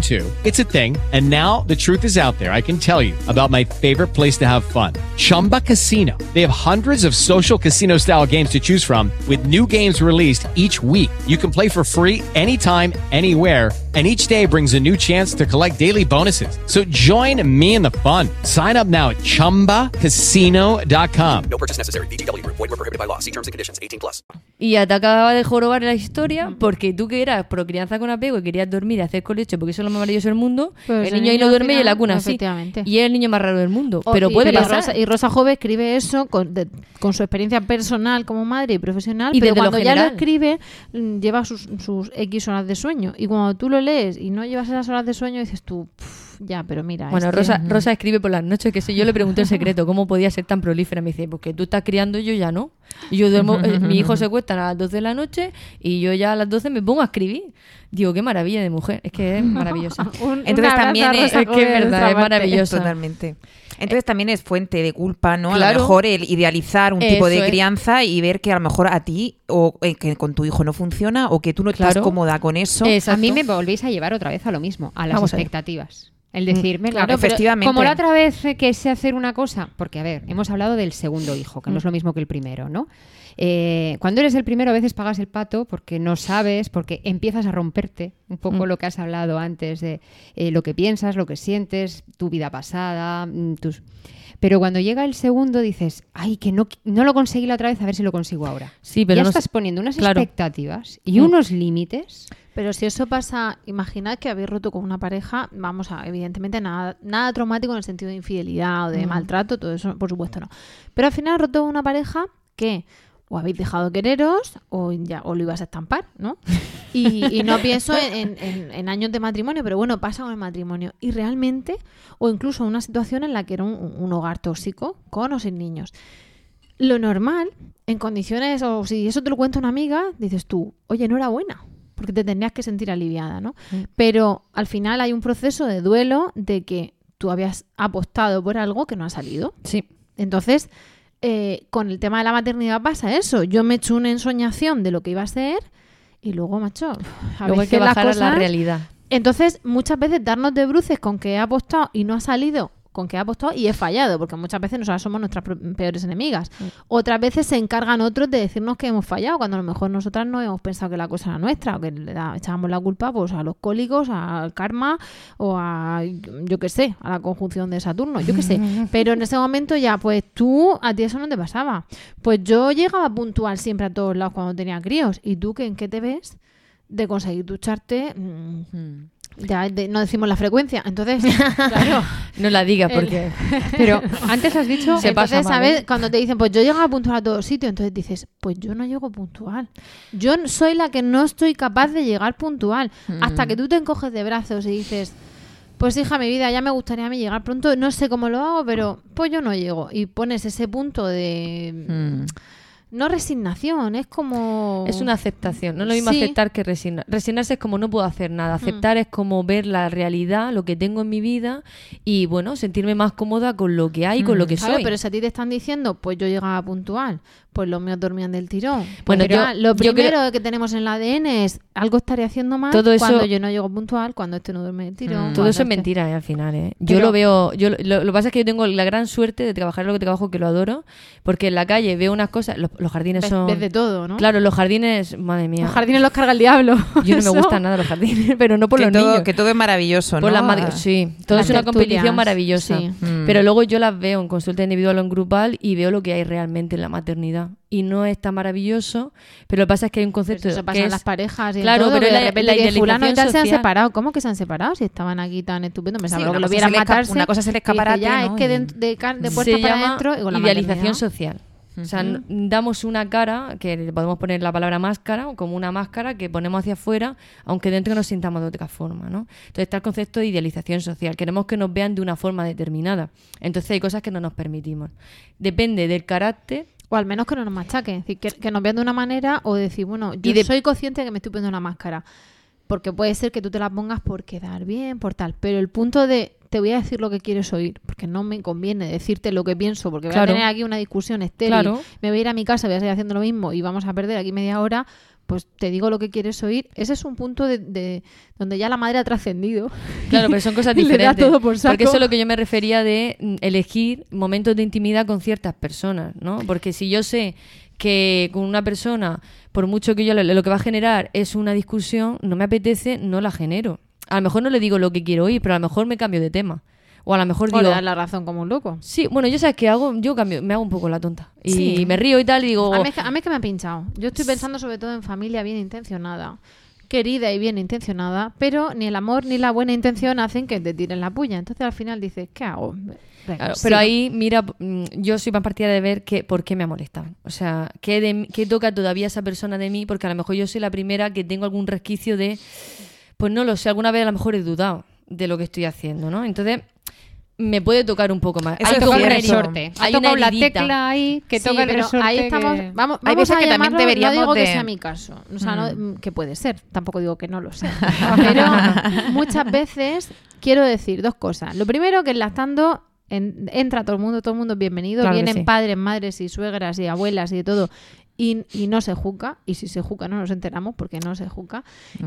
F: too. It's a thing. And now the truth is out there. I can tell you about my favorite place to have fun Chumba Casino. They have hundreds of social casino style games to choose from, with new games released each week. You can play for free anytime, anywhere. And each day brings a new chance to collect daily bonuses. So join me in the fun. Sign up now at chumbacasino.com.
G: No purchase necessary. VGW Group. Void were prohibited by law. See terms and conditions. 18 plus.
B: Y ya te acababa de jorobar la historia porque tú que eras pro crianza con apego y querías dormir y hacer colecho porque eso es lo más maravilloso del mundo,
A: Pues
B: el niño ahí no duerme y en
A: final,
B: la cuna así.
A: efectivamente.
B: Y es el niño más raro del mundo.
A: O-
B: pero
A: y-
B: puede
A: y
B: pasar.
A: Rosa, y Rosa Jove escribe eso con, de- con su experiencia personal como madre y profesional,
B: Y
A: pero
B: desde lo
A: cuando ya lo escribe, mm, lleva sus, sus X horas de sueño. Y cuando tú lo lees y no llevas esas horas de sueño, dices tú, "Pff, ya, pero mira.
B: Bueno,
A: que-
B: Rosa, Rosa escribe por las noches que si yo le pregunté el secreto, ¿cómo podía ser tan prolífera? Me dice, porque tú estás criando y yo ya no. Y yo duermo, eh, mi hijo se acuesta a las 12 de la noche y yo ya a las 12 me pongo a escribir. Digo, qué maravilla de mujer, es que es maravillosa.
A: Un-
C: Entonces también es-
B: es que es verdad, es maravillosa.
C: Totalmente. Entonces también es fuente de culpa, ¿no? A lo mejor el idealizar un tipo de
B: es.
C: crianza y ver que a lo mejor a ti o eh, que con tu hijo no funciona o que tú no estás cómoda con eso.
B: Exacto.
D: A mí me volvéis a llevar otra vez a lo mismo, a las
B: Vamos a ver.
D: expectativas. El decirme,
C: Mm, claro,
D: pero
C: efectivamente.
D: Como la otra vez eh, que sé hacer una cosa, porque a ver, hemos hablado del segundo hijo, que no es lo mismo que el primero, ¿no? Eh, cuando eres el primero a veces pagas el pato porque no sabes, porque empiezas a romperte un poco lo que has hablado antes de eh, lo que piensas, lo que sientes, tu vida pasada, mm, tus... Pero cuando llega el segundo dices, ay, que no, no lo conseguí la otra vez, a ver si lo consigo ahora.
B: Sí, pero
D: ya
B: no
D: estás poniendo unas
B: claro.
D: expectativas y
B: Mm.
D: unos límites.
A: Pero si eso pasa, imaginad que habéis roto con una pareja, vamos a, evidentemente nada, nada traumático en el sentido de infidelidad o de maltrato, todo eso por supuesto no. Pero al final roto con una pareja que o habéis dejado de quereros o ya o lo ibas a estampar, ¿no? Y, y no pienso en, en- en años de matrimonio, pero bueno, pasa con el matrimonio. Y realmente, o incluso una situación en la que era un, un hogar tóxico, con o sin niños. Lo normal, en condiciones, o si eso te lo cuenta una amiga, dices tú, oye, no era buena, porque te tendrías que sentir aliviada, ¿no? Pero al final hay un proceso de duelo de que tú habías apostado por algo que no ha salido.
B: Sí.
A: Entonces, eh, con el tema de la maternidad pasa eso. Yo me echo una ensoñación de lo que iba a ser y luego, macho, a
B: Luego hay que
A: las
B: bajar a la realidad.
A: entonces, muchas veces darnos de bruces con que he apostado y no ha salido, con que he apostado y he fallado, porque muchas veces nosotras somos nuestras peores enemigas. Otras veces se encargan otros de decirnos que hemos fallado, cuando a lo mejor nosotras no hemos pensado que la cosa era nuestra, o que le echábamos la culpa pues, a los cólicos, al karma o a, yo qué sé, a la conjunción de Saturno, yo qué sé. Pero en ese momento ya, pues tú, a ti eso no te pasaba. Pues yo llegaba puntual siempre a todos lados cuando tenía críos. ¿Y tú qué, en qué te ves? de conseguir ducharte. mm, Ya de- no decimos la frecuencia. Entonces, claro.
B: No la digas porque...
D: Pero antes has dicho...
B: Se
A: entonces, ¿sabes?
B: ¿eh?
A: Cuando te dicen, pues yo llego puntual a todos sitios, entonces dices, pues yo no llego puntual. Yo soy la que no estoy capaz de llegar puntual. Hasta que tú te encoges de brazos y dices, pues hija, mi vida, ya me gustaría a mí llegar pronto. No sé cómo lo hago, pero pues yo no llego. Y pones ese punto de...
C: Mm.
A: No resignación, es como...
B: Es una aceptación, no es lo mismo
A: Sí.
B: aceptar que resignar. Resignarse es como no puedo hacer nada, aceptar es como ver la realidad, lo que tengo en mi vida y bueno, sentirme más cómoda con lo que hay, con lo que
A: Claro,
B: soy.
A: pero si a ti te están diciendo, pues yo llegaba puntual, pues los míos dormían del tirón.
B: Bueno,
A: Pues
B: yo-
A: lo
B: yo
A: primero
B: creo-
A: que tenemos en el ADN es algo estaré haciendo mal
B: Todo eso-
A: cuando yo no llego puntual, cuando este no duerme del tirón.
B: Todo
A: cuando
B: eso es
A: este-
B: mentira, eh, al final. eh. Yo
A: Pero-
B: lo veo. Yo, lo, lo que pasa es que yo tengo la gran suerte de trabajar en lo que trabajo, que lo adoro, porque en la calle veo unas cosas. Los, los jardines
A: Ves-
B: son.
A: ves de todo, ¿no?
B: Claro, los jardines, madre mía.
A: Los jardines los carga el diablo.
B: Yo no
A: Eso.
B: me gustan nada los jardines, pero no por
C: que,
B: los
C: todo,
B: niños.
C: que todo es maravilloso,
B: Por
C: ¿no?
B: las sí, todo
A: Las
B: es una competición maravillosa.
A: sí.
C: Mm.
B: Pero luego yo las veo en consulta individual o en grupal y veo lo que hay realmente en la maternidad. Y no es tan maravilloso, pero lo que pasa es que hay un
A: Pero
B: concepto
A: eso pasa
B: que
A: en
B: es-
A: las parejas y en
B: Claro,
A: todo,
B: pero la-
A: de repente
B: la
A: que fulano y tal se han separado. ¿Cómo que se han separado? Si estaban aquí tan estupendos, me
C: Sí,
A: que lo vieran matarse.
C: una cosa es el
A: y dice,
C: escaparate,
A: ya,
C: ¿no?
A: es que de,
B: se
A: puerta para
B: llama
A: adentro la
B: idealización
A: maternidad.
B: social. O sea, damos una cara, que le podemos poner la palabra máscara, como una máscara que ponemos hacia afuera, aunque dentro nos sintamos de otra forma, ¿no? Entonces está el concepto de idealización social. Queremos que nos vean de una forma determinada. Entonces hay cosas que no nos permitimos. Depende del carácter
A: O al menos que no nos machaque. Es decir, que, que nos vean de una manera o decir, bueno, yo
B: Y de-
A: soy consciente de que me estoy poniendo una máscara. Porque puede ser que tú te la pongas por quedar bien, por tal. Pero el punto de te voy a decir lo que quieres oír, porque no me conviene decirte lo que pienso, porque voy a tener aquí una discusión estéril.
B: Claro.
A: Me voy a ir a mi casa, voy a seguir haciendo lo mismo y vamos a perder aquí media hora. Pues te digo lo que quieres oír. Ese es un punto de, de- donde ya la madre ha trascendido.
B: Claro, pero son cosas
A: Le da
B: diferentes.
A: todo por saco.
B: Porque eso es lo que yo me refería de mm, elegir momentos de intimidad con ciertas personas, ¿no? Porque si yo sé que con una persona, por mucho que yo lo que va a generar es una discusión, no me apetece, no la genero. A lo mejor no le digo lo que quiero oír, pero a lo mejor me cambio de tema. O a lo mejor
A: O le
B: digo,
A: das la razón como un loco.
B: sí, bueno, yo sabes qué hago, yo cambio, me hago un poco la tonta. Y
A: Sí.
B: me río y tal, y digo,
A: A mí, es que, a mí es que me ha pinchado. Yo estoy pensando sobre todo en familia bien intencionada, querida y bien intencionada, pero ni el amor ni la buena intención hacen que te tiren la puya. Entonces al final dices, ¿qué hago? Venga,
B: Claro,
A: sigo.
B: pero ahí, mira, mm, yo soy más partida de ver que, por qué me ha molestado. O sea, ¿qué, de, qué toca todavía esa persona de mí? Porque a lo mejor yo soy la primera que tengo algún resquicio de, pues no lo sé, alguna vez a lo mejor he dudado de lo que estoy haciendo, ¿no? Entonces, me puede tocar un poco más.
C: Eso
D: Ha
C: es
D: tocado un resorte. Ha
B: Hay una
D: la tecla ahí que
A: Sí,
D: toca el
A: pero
D: resorte.
A: ahí estamos,
D: que-
A: vamos,
C: Hay veces
A: a
C: que también
A: llamarlo,
C: deberíamos
A: no digo que sea mi caso, o sea, no-
B: Mm.
A: que puede ser, tampoco digo que no lo sea, pero muchas veces quiero decir dos cosas. Lo primero que enlazando en- entra todo el mundo, todo el mundo es bienvenido,
B: Claro
A: vienen
B: sí.
A: padres, madres y suegras y abuelas y de todo. Y, y no se juzga, y si se juzga no nos enteramos porque no se juzga.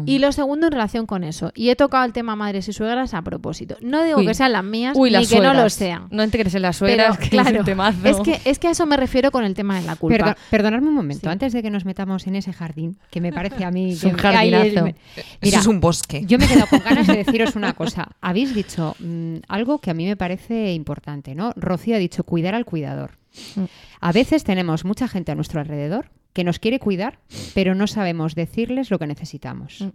A: Y lo segundo en relación con eso, y he tocado el tema madres y suegras a propósito. No digo
B: Uy.
A: que sean las mías,
B: Uy,
A: ni
B: las
A: que no lo sean.
B: No entres en las suegras,
A: Pero,
B: que es
A: claro,
B: un temazo.
A: es que, es que a eso me refiero con el tema de la culpa.
D: Perdo- perdonadme un momento,
A: Sí.
D: antes de que nos metamos en ese jardín, que me parece a mí
B: Es
D: que
B: un jardinazo.
D: el-
C: Eso es un bosque.
D: Yo me he quedado con ganas de deciros una cosa. Habéis dicho mm, algo que a mí me parece importante, ¿no? Rocío ha dicho cuidar al cuidador. A veces tenemos mucha gente a nuestro alrededor que nos quiere cuidar, pero no sabemos decirles lo que necesitamos.
B: Mm.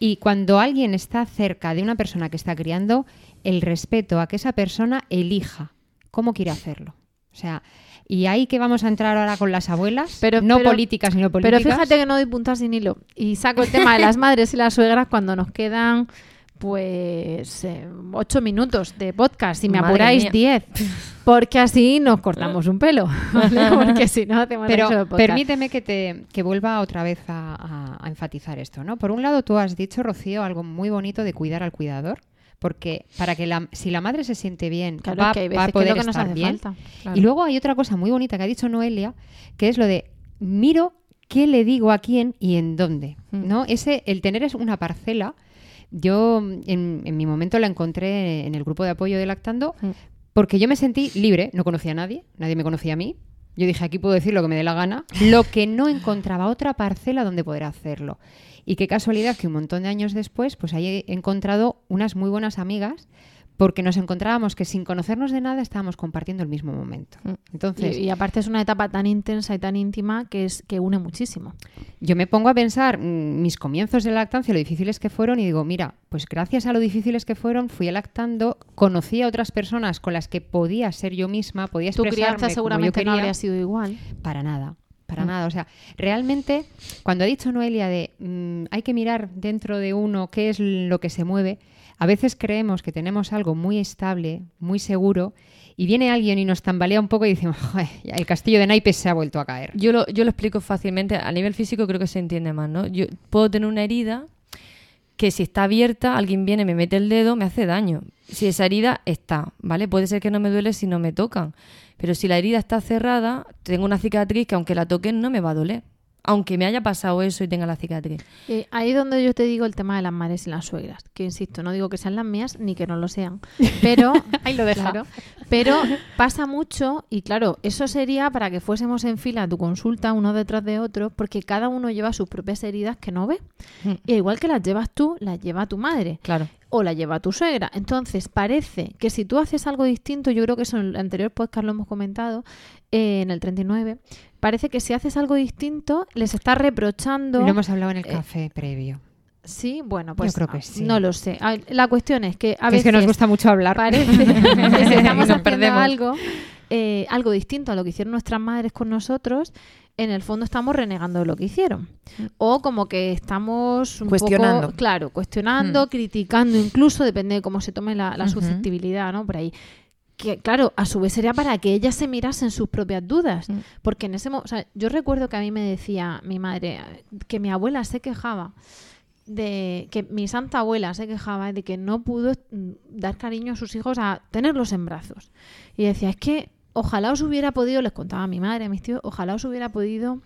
D: Y cuando alguien está cerca de una persona que está criando, el respeto a que esa persona elija cómo quiere hacerlo. O sea, y ahí que vamos a entrar ahora con las abuelas,
A: Pero-
D: no
A: pero-
D: políticas ni no políticas.
A: Pero fíjate que no doy puntas sin hilo. Y saco el tema de las madres y las suegras cuando nos quedan, pues, eh, ocho minutos de podcast. Si me
B: Madre
A: apuráis,
B: mía.
A: diez. Porque así nos cortamos un pelo. ¿vale? Porque si no, hacemos
D: Pero
A: de podcast.
D: permíteme que te que vuelva otra vez a, a- a enfatizar esto, ¿no? Por un lado, tú has dicho, Rocío, algo muy bonito de cuidar al cuidador, porque para que la, si la madre se siente bien,
A: Claro,
D: va,
A: que
D: va a
A: que
D: poder
A: que nos
D: estar bien.
A: falta. Claro.
D: Y luego hay otra cosa muy bonita que ha dicho Noelia, que es lo de miro qué le digo a quién y en dónde,
A: Mm.
D: ¿no? Ese el tener es una parcela. Yo en, en mi momento la encontré en el grupo de apoyo de Lactando
A: Mm.
D: porque yo me sentí libre, no conocía a nadie, nadie me conocía a mí. Yo dije, aquí puedo decir lo que me dé la gana, lo que no encontraba otra parcela donde poder hacerlo. Y qué casualidad que un montón de años después, pues ahí he encontrado unas muy buenas amigas porque nos encontrábamos que sin conocernos de nada estábamos compartiendo el mismo momento. Entonces,
A: Y, y aparte es una etapa tan intensa y tan íntima que es que une muchísimo.
D: yo me pongo a pensar mm, mis comienzos de lactancia, lo difíciles que fueron, y digo, mira, pues gracias a lo difíciles que fueron, fui lactando, conocí a otras personas con las que podía ser yo misma, podía
A: Tu
D: expresarme
A: crianza
D: como yo
A: seguramente no
D: quería.
A: habría sido igual.
D: Para nada, para
A: Mm.
D: nada. O sea, realmente, cuando ha dicho Noelia de mm, hay que mirar dentro de uno qué es lo que se mueve, a veces creemos que tenemos algo muy estable, muy seguro, y viene alguien y nos tambalea un poco y decimos, "Joder, ya el castillo de naipes se ha vuelto a caer.
B: Yo lo, yo lo explico fácilmente. A nivel físico creo que se entiende más, ¿no? Yo puedo tener una herida que si está abierta, alguien viene, me mete el dedo, me hace daño. Si esa herida está, ¿vale? Puede ser que no me duele si no me tocan. Pero si la herida está cerrada, tengo una cicatriz que aunque la toquen no me va a doler. Aunque me haya pasado eso y tenga la cicatriz.
A: Eh, ahí es donde yo te digo el tema de las madres y las suegras, que insisto, no digo que sean las mías ni que no lo sean, pero ahí lo dejo. Pero pasa mucho y claro, eso sería para que fuésemos en fila a tu consulta uno detrás de otro, porque cada uno lleva sus propias heridas que no ve.
B: Mm.
A: Y igual que las llevas tú, las lleva tu madre
B: Claro.
A: o la lleva tu suegra. Entonces, parece que si tú haces algo distinto, yo creo que eso en el anterior podcast lo hemos comentado, eh, en el 39, parece que si haces algo distinto, les estás reprochando.
D: Lo hemos hablado en el
A: eh,
D: café previo.
A: Sí, bueno, pues
D: creo que
A: ah,
D: sí.
A: no lo sé. A- La cuestión es que a
D: Que
A: veces
D: es que nos gusta mucho hablar.
A: parece que si estamos haciendo
B: perdemos.
A: algo eh, algo distinto a lo que hicieron nuestras madres con nosotros, en el fondo estamos renegando de lo que hicieron. O como que estamos un
C: Cuestionando.
A: poco, claro, cuestionando,
C: Mm.
A: criticando incluso, depende de cómo se tome la, susceptibilidad, ¿no? Por ahí. Que, claro, a su vez sería para que ellas se mirasen sus propias dudas.
B: Mm.
A: Porque en ese momento, yo recuerdo que a mí me decía mi madre que mi abuela se quejaba de que mi santa abuela se quejaba de que no pudo mm, dar cariño a sus hijos a tenerlos en brazos. Y decía, es que ojalá os hubiera podido, les contaba a mi madre, a mis tíos, ojalá os hubiera podido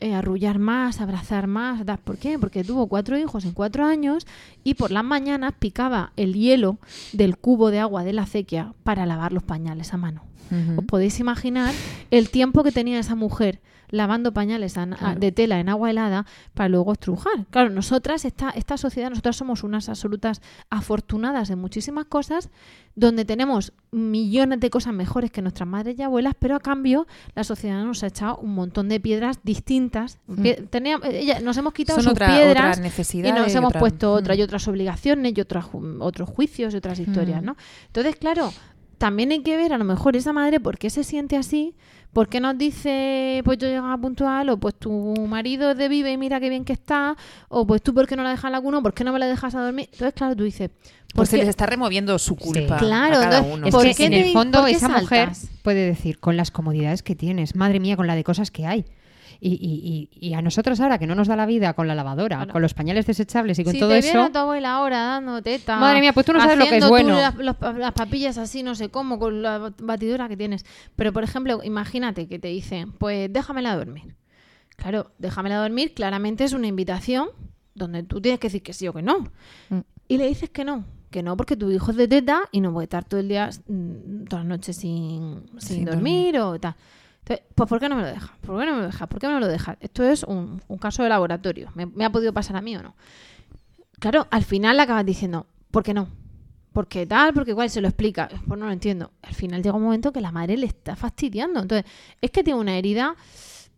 A: eh, arrullar más, abrazar más. ¿Por qué? Porque tuvo cuatro hijos en cuatro años y por las mañanas picaba el hielo del cubo de agua de la acequia para lavar los pañales a mano. ¿Os podéis imaginar el tiempo que tenía esa mujer lavando pañales a- a- de tela en agua helada para luego estrujar? Claro, nosotras, esta, esta sociedad, nosotras somos unas absolutas afortunadas en muchísimas cosas, donde tenemos millones de cosas mejores que nuestras madres y abuelas, pero a cambio la sociedad nos ha echado un montón de piedras distintas. Pie- teníamos- ella- nos hemos quitado
C: Mm. Son
A: sus
C: otra-
A: piedras
C: otras
A: y nos hemos
C: otra-
A: puesto otras
C: Mm.
A: y otras obligaciones y otras otros juicios y otras historias,
C: Mm.
A: ¿no? Entonces, claro, también hay que ver a lo mejor esa madre por qué se siente así, por qué nos dice, pues yo llegaba puntual, o pues tu marido es de vive y mira qué bien que está, o pues tú por qué no la dejas a la cuna, por qué no me la dejas a dormir. Entonces, claro, tú dices,
C: Pues
A: ¿por
C: se les está removiendo su culpa
A: Claro,
C: a cada
A: entonces,
C: uno.
D: Es
A: ¿Por
D: que
A: qué
D: en el fondo esa mujer puede decir, con las comodidades que tienes, madre mía, con la de cosas que hay. Y, y- y- y a nosotros ahora, que no nos da la vida con la lavadora, con los pañales desechables y con
A: si
D: todo
A: te
D: eso...
A: tu abuela ahora dando teta.
D: Madre mía, pues tú no sabes lo que es bueno.
A: Las, papillas así, no sé cómo, con la batidora que tienes. Pero, por ejemplo, imagínate que te dicen, pues déjamela dormir. Claro, déjamela dormir, claramente es una invitación donde tú tienes que decir que sí o que no.
B: Mm.
A: Y le dices que no. Que no, porque tu hijo es de teta y no puede estar todo el día, mm, todas las noches sin, sin,
C: Sin
A: dormir, o tal. Pues ¿por qué no me lo dejas? ¿Por qué no me lo dejas? ¿Por qué no me lo dejas? Esto es un, caso de laboratorio. ¿Me, ha podido pasar a mí o no? Claro, al final le acabas diciendo, ¿por qué no? Porque tal, porque igual se lo explica. Pues no lo entiendo. Al final llega un momento que la madre le está fastidiando. Entonces, es que tiene una herida.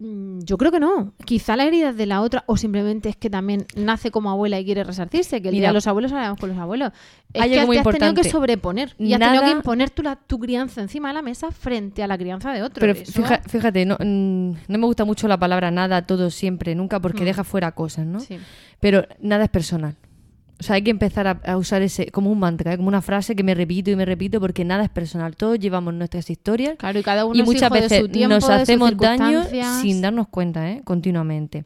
A: Mm, Yo creo que no. Quizá la herida de la otra, o simplemente es que también nace como abuela y quiere resarcirse. Que el día de los abuelos hablamos con los abuelos. Es
B: hay
A: que
B: algo muy
A: te has tenido que
B: importante.
A: sobreponer. Y has tenido
B: Nada-
A: que imponer tu, la- tu crianza encima de la mesa frente a la crianza de otro.
B: Pero
A: Eso-
B: fija- fíjate, no, mm, no me gusta mucho la palabra nada, todo, siempre, nunca, porque
A: Mm.
B: deja fuera cosas, ¿no?
A: Sí.
B: Pero nada es personal. O sea, hay que empezar a, a usar ese como un mantra, ¿eh? como una frase que me repito y me repito, porque nada es personal. Todos llevamos nuestras historias
A: Claro, y cada uno
B: y
A: es
B: muchas
A: hijo de
B: veces
A: su tiempo,
B: nos hacemos daño sin darnos cuenta, ¿eh? continuamente.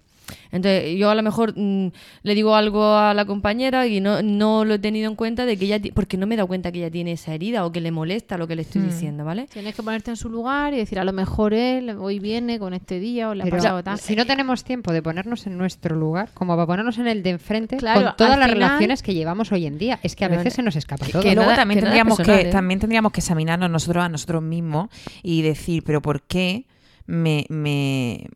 B: Entonces, yo a lo mejor mm, le digo algo a la compañera y no, no lo he tenido en cuenta de que ella, porque no me he dado cuenta que ella tiene esa herida o que le molesta lo que le estoy
A: Hmm.
B: diciendo, ¿vale?
A: Tienes que ponerte en su lugar y decir, a lo mejor él hoy viene con este día o le ha pasado tal.
D: si no tenemos tiempo de ponernos en nuestro lugar, como para ponernos en el de enfrente,
A: Claro,
D: con todas las
A: final-
D: relaciones que llevamos hoy en día, es que a veces se nos escapa todo.
C: que luego
B: nada-
C: también
B: que
C: tendríamos
B: personal,
C: que
B: ¿eh?
C: también tendríamos que examinarnos nosotros a nosotros mismos y decir pero por qué me, me,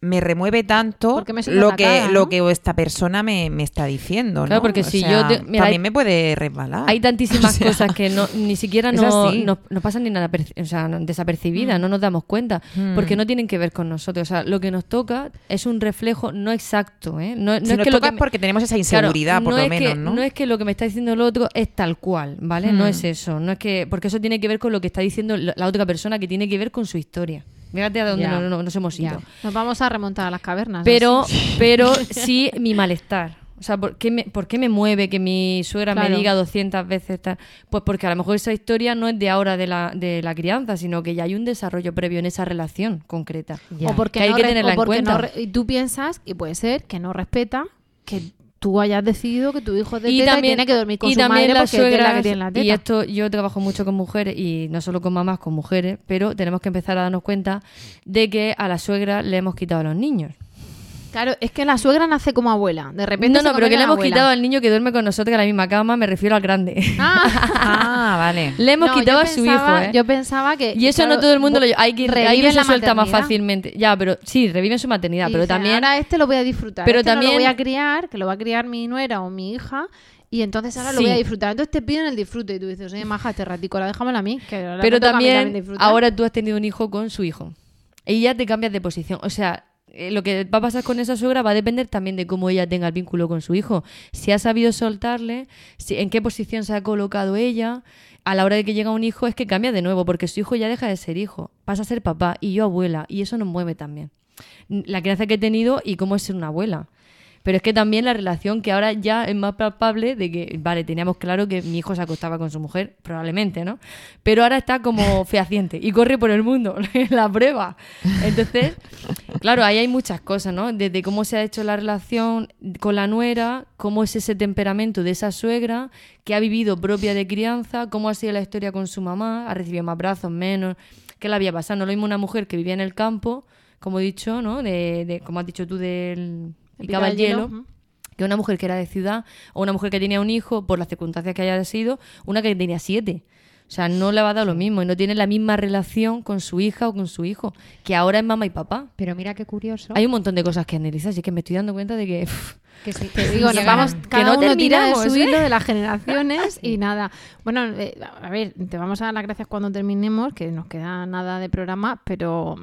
C: me remueve tanto
A: ¿Por qué me siento
C: lo que lo que esta persona me, me está diciendo
B: Claro,
C: ¿no?
B: porque
C: O
B: si
C: sea,
B: yo te- mira,
C: también
B: hay-
C: me puede resbalar
B: Hay tantísimas
C: O sea,
B: cosas que no, ni siquiera no, no, no pasan ni nada o sea, desapercibidas, no nos damos cuenta,
C: Mm.
B: porque no tienen que ver con nosotros. O sea, lo que nos toca es un reflejo no exacto. ¿eh? No, no
C: si
B: es
C: nos
B: que lo
C: toca
B: que me-
C: porque tenemos esa
B: Claro,
C: inseguridad por lo menos
B: que,
C: ¿no?
B: es que lo que me está diciendo el otro es tal cual, ¿vale? No
C: Mm.
B: es eso. No es que porque eso tiene que ver con lo que está diciendo la otra persona, que tiene que ver con su historia. Fíjate a dónde no- no- nos hemos ido.
A: Nos vamos a remontar a las cavernas.
B: Pero,
A: así.
B: pero sí mi malestar. O sea, ¿por qué, me, por qué me mueve que mi suegra
A: Claro.
B: me diga 200 veces tal? Pues porque a lo mejor esa historia no es de ahora de la, de la crianza, sino que ya hay un desarrollo previo en esa relación concreta.
A: O porque
B: Que hay
A: no
B: que tenerla
A: o
B: en cuenta.
A: no y tú piensas, y puede ser, que no respeta que tú hayas decidido que tu hijo de
B: y
A: teta
B: también,
A: y tiene que dormir con
B: y
A: su
B: también
A: madre porque es de la que
B: suegras,
A: tiene la teta.
B: y esto yo trabajo mucho con mujeres y no solo con mamás, con mujeres, pero tenemos que empezar a darnos cuenta de que a la suegra le hemos quitado a los niños.
A: Claro, es que la suegra nace como abuela. De repente
B: No,
A: se
B: no, pero que le hemos
A: abuela.
B: quitado al niño que duerme con nosotros en la misma cama, me refiero al grande.
C: ah vale
B: le hemos
A: No,
B: quitado a su
A: pensaba-
B: hijo, ¿eh?
A: Yo pensaba que.
B: Y eso
A: claro,
B: no todo el mundo lo hay que quien se
A: la
B: suelta más fácilmente. Ya, pero sí, reviven su maternidad,
A: Y
B: pero
A: dicen,
B: también
A: Ahora este lo voy a disfrutar.
B: Pero
A: este no
B: también-
A: lo voy a criar, que lo va a criar mi nuera o mi hija. Y entonces ahora lo voy a disfrutar. Entonces te piden el disfrute. Y tú dices, oye, maja, este ratico, la déjamelo a mí. Que ahora
B: pero también
A: disfrutar.
B: ahora tú has tenido un hijo con su hijo. Y ya te cambias de posición. O sea, eh, lo que va a pasar con esa suegra va a depender también de cómo ella tenga el vínculo con su hijo. Si ha sabido soltarle, si, en qué posición se ha colocado ella, a la hora de que llega un hijo es que cambia de nuevo, porque su hijo ya deja de ser hijo, pasa a ser papá y yo abuela, y eso nos mueve también. La crianza que he tenido y cómo es ser una abuela. Pero es que también la relación que ahora ya es más palpable de que, vale, teníamos claro que mi hijo se acostaba con su mujer, probablemente, ¿no? Pero ahora está como fehaciente y corre por el mundo, la prueba. Entonces, claro, ahí hay muchas cosas, ¿no? Desde cómo se ha hecho la relación con la nuera, cómo es ese temperamento de esa suegra, que ha vivido propia de crianza, cómo ha sido la historia con su mamá, ha recibido más brazos, menos, qué le había pasado. No lo mismo una mujer que vivía en el campo, como he dicho, ¿no? De, de- como has dicho tú, del picaba el hielo, que una mujer que era de ciudad o una mujer que tenía un hijo, por las circunstancias que haya sido, una que tenía siete. O sea, no le va a dar lo mismo y no tiene la misma relación con su hija o con su hijo, que ahora es mamá y papá.
D: Pero mira qué curioso.
B: Hay un montón de cosas que analizar, así que me estoy dando cuenta de que...
D: que sí,
A: Te digo, nos vamos, cada
B: no
A: uno tira de su
B: ¿eh?
A: de las generaciones y nada. Bueno, eh, a ver, te vamos a dar las gracias cuando terminemos, que nos queda nada de programa, pero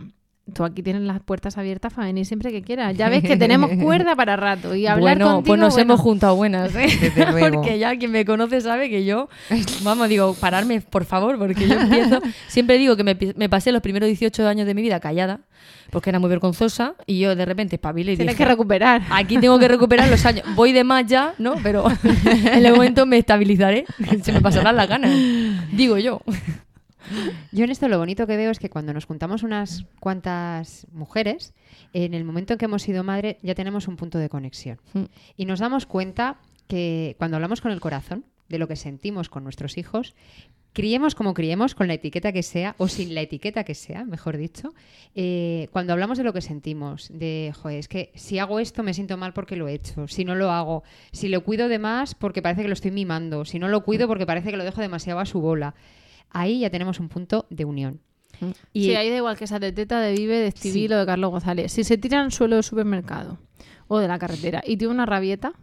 A: tú aquí tienes las puertas abiertas para venir siempre que quieras. Ya ves que tenemos cuerda para rato y hablar
B: bueno,
A: contigo,
B: pues nos
A: bueno.
B: hemos juntado buenas, ¿eh?
C: Desde luego.
B: porque ya quien me conoce sabe que yo, vamos, digo, pararme, por favor, porque yo empiezo, siempre digo que me, me pasé los primeros 18 años de mi vida callada, porque era muy vergonzosa, y yo de repente espabilé y
A: Tienes
B: dije,
A: que recuperar.
B: aquí tengo que recuperar los años. Voy de más ya, ¿no? Pero en el momento me estabilizaré, se me pasarán las ganas, digo yo.
D: Yo en esto lo bonito que veo es que cuando nos juntamos unas cuantas mujeres, en el momento en que hemos sido madre ya tenemos un punto de conexión.
B: Mm.
D: Y nos damos cuenta que cuando hablamos con el corazón de lo que sentimos con nuestros hijos, criemos como criemos, con la etiqueta que sea, o sin la etiqueta que sea, mejor dicho, eh, cuando hablamos de lo que sentimos, de, joder, es que si hago esto me siento mal porque lo he hecho, si no lo hago, si lo cuido de más porque parece que lo estoy mimando, si no lo cuido porque parece que lo dejo demasiado a su bola, ahí ya tenemos un punto de unión. Y
A: sí, ahí da igual que esa de Teta, de Vive, de Estivil
D: Sí.
A: o de Carlos González. Si se tira al suelo del supermercado o de la carretera y tiene una rabieta,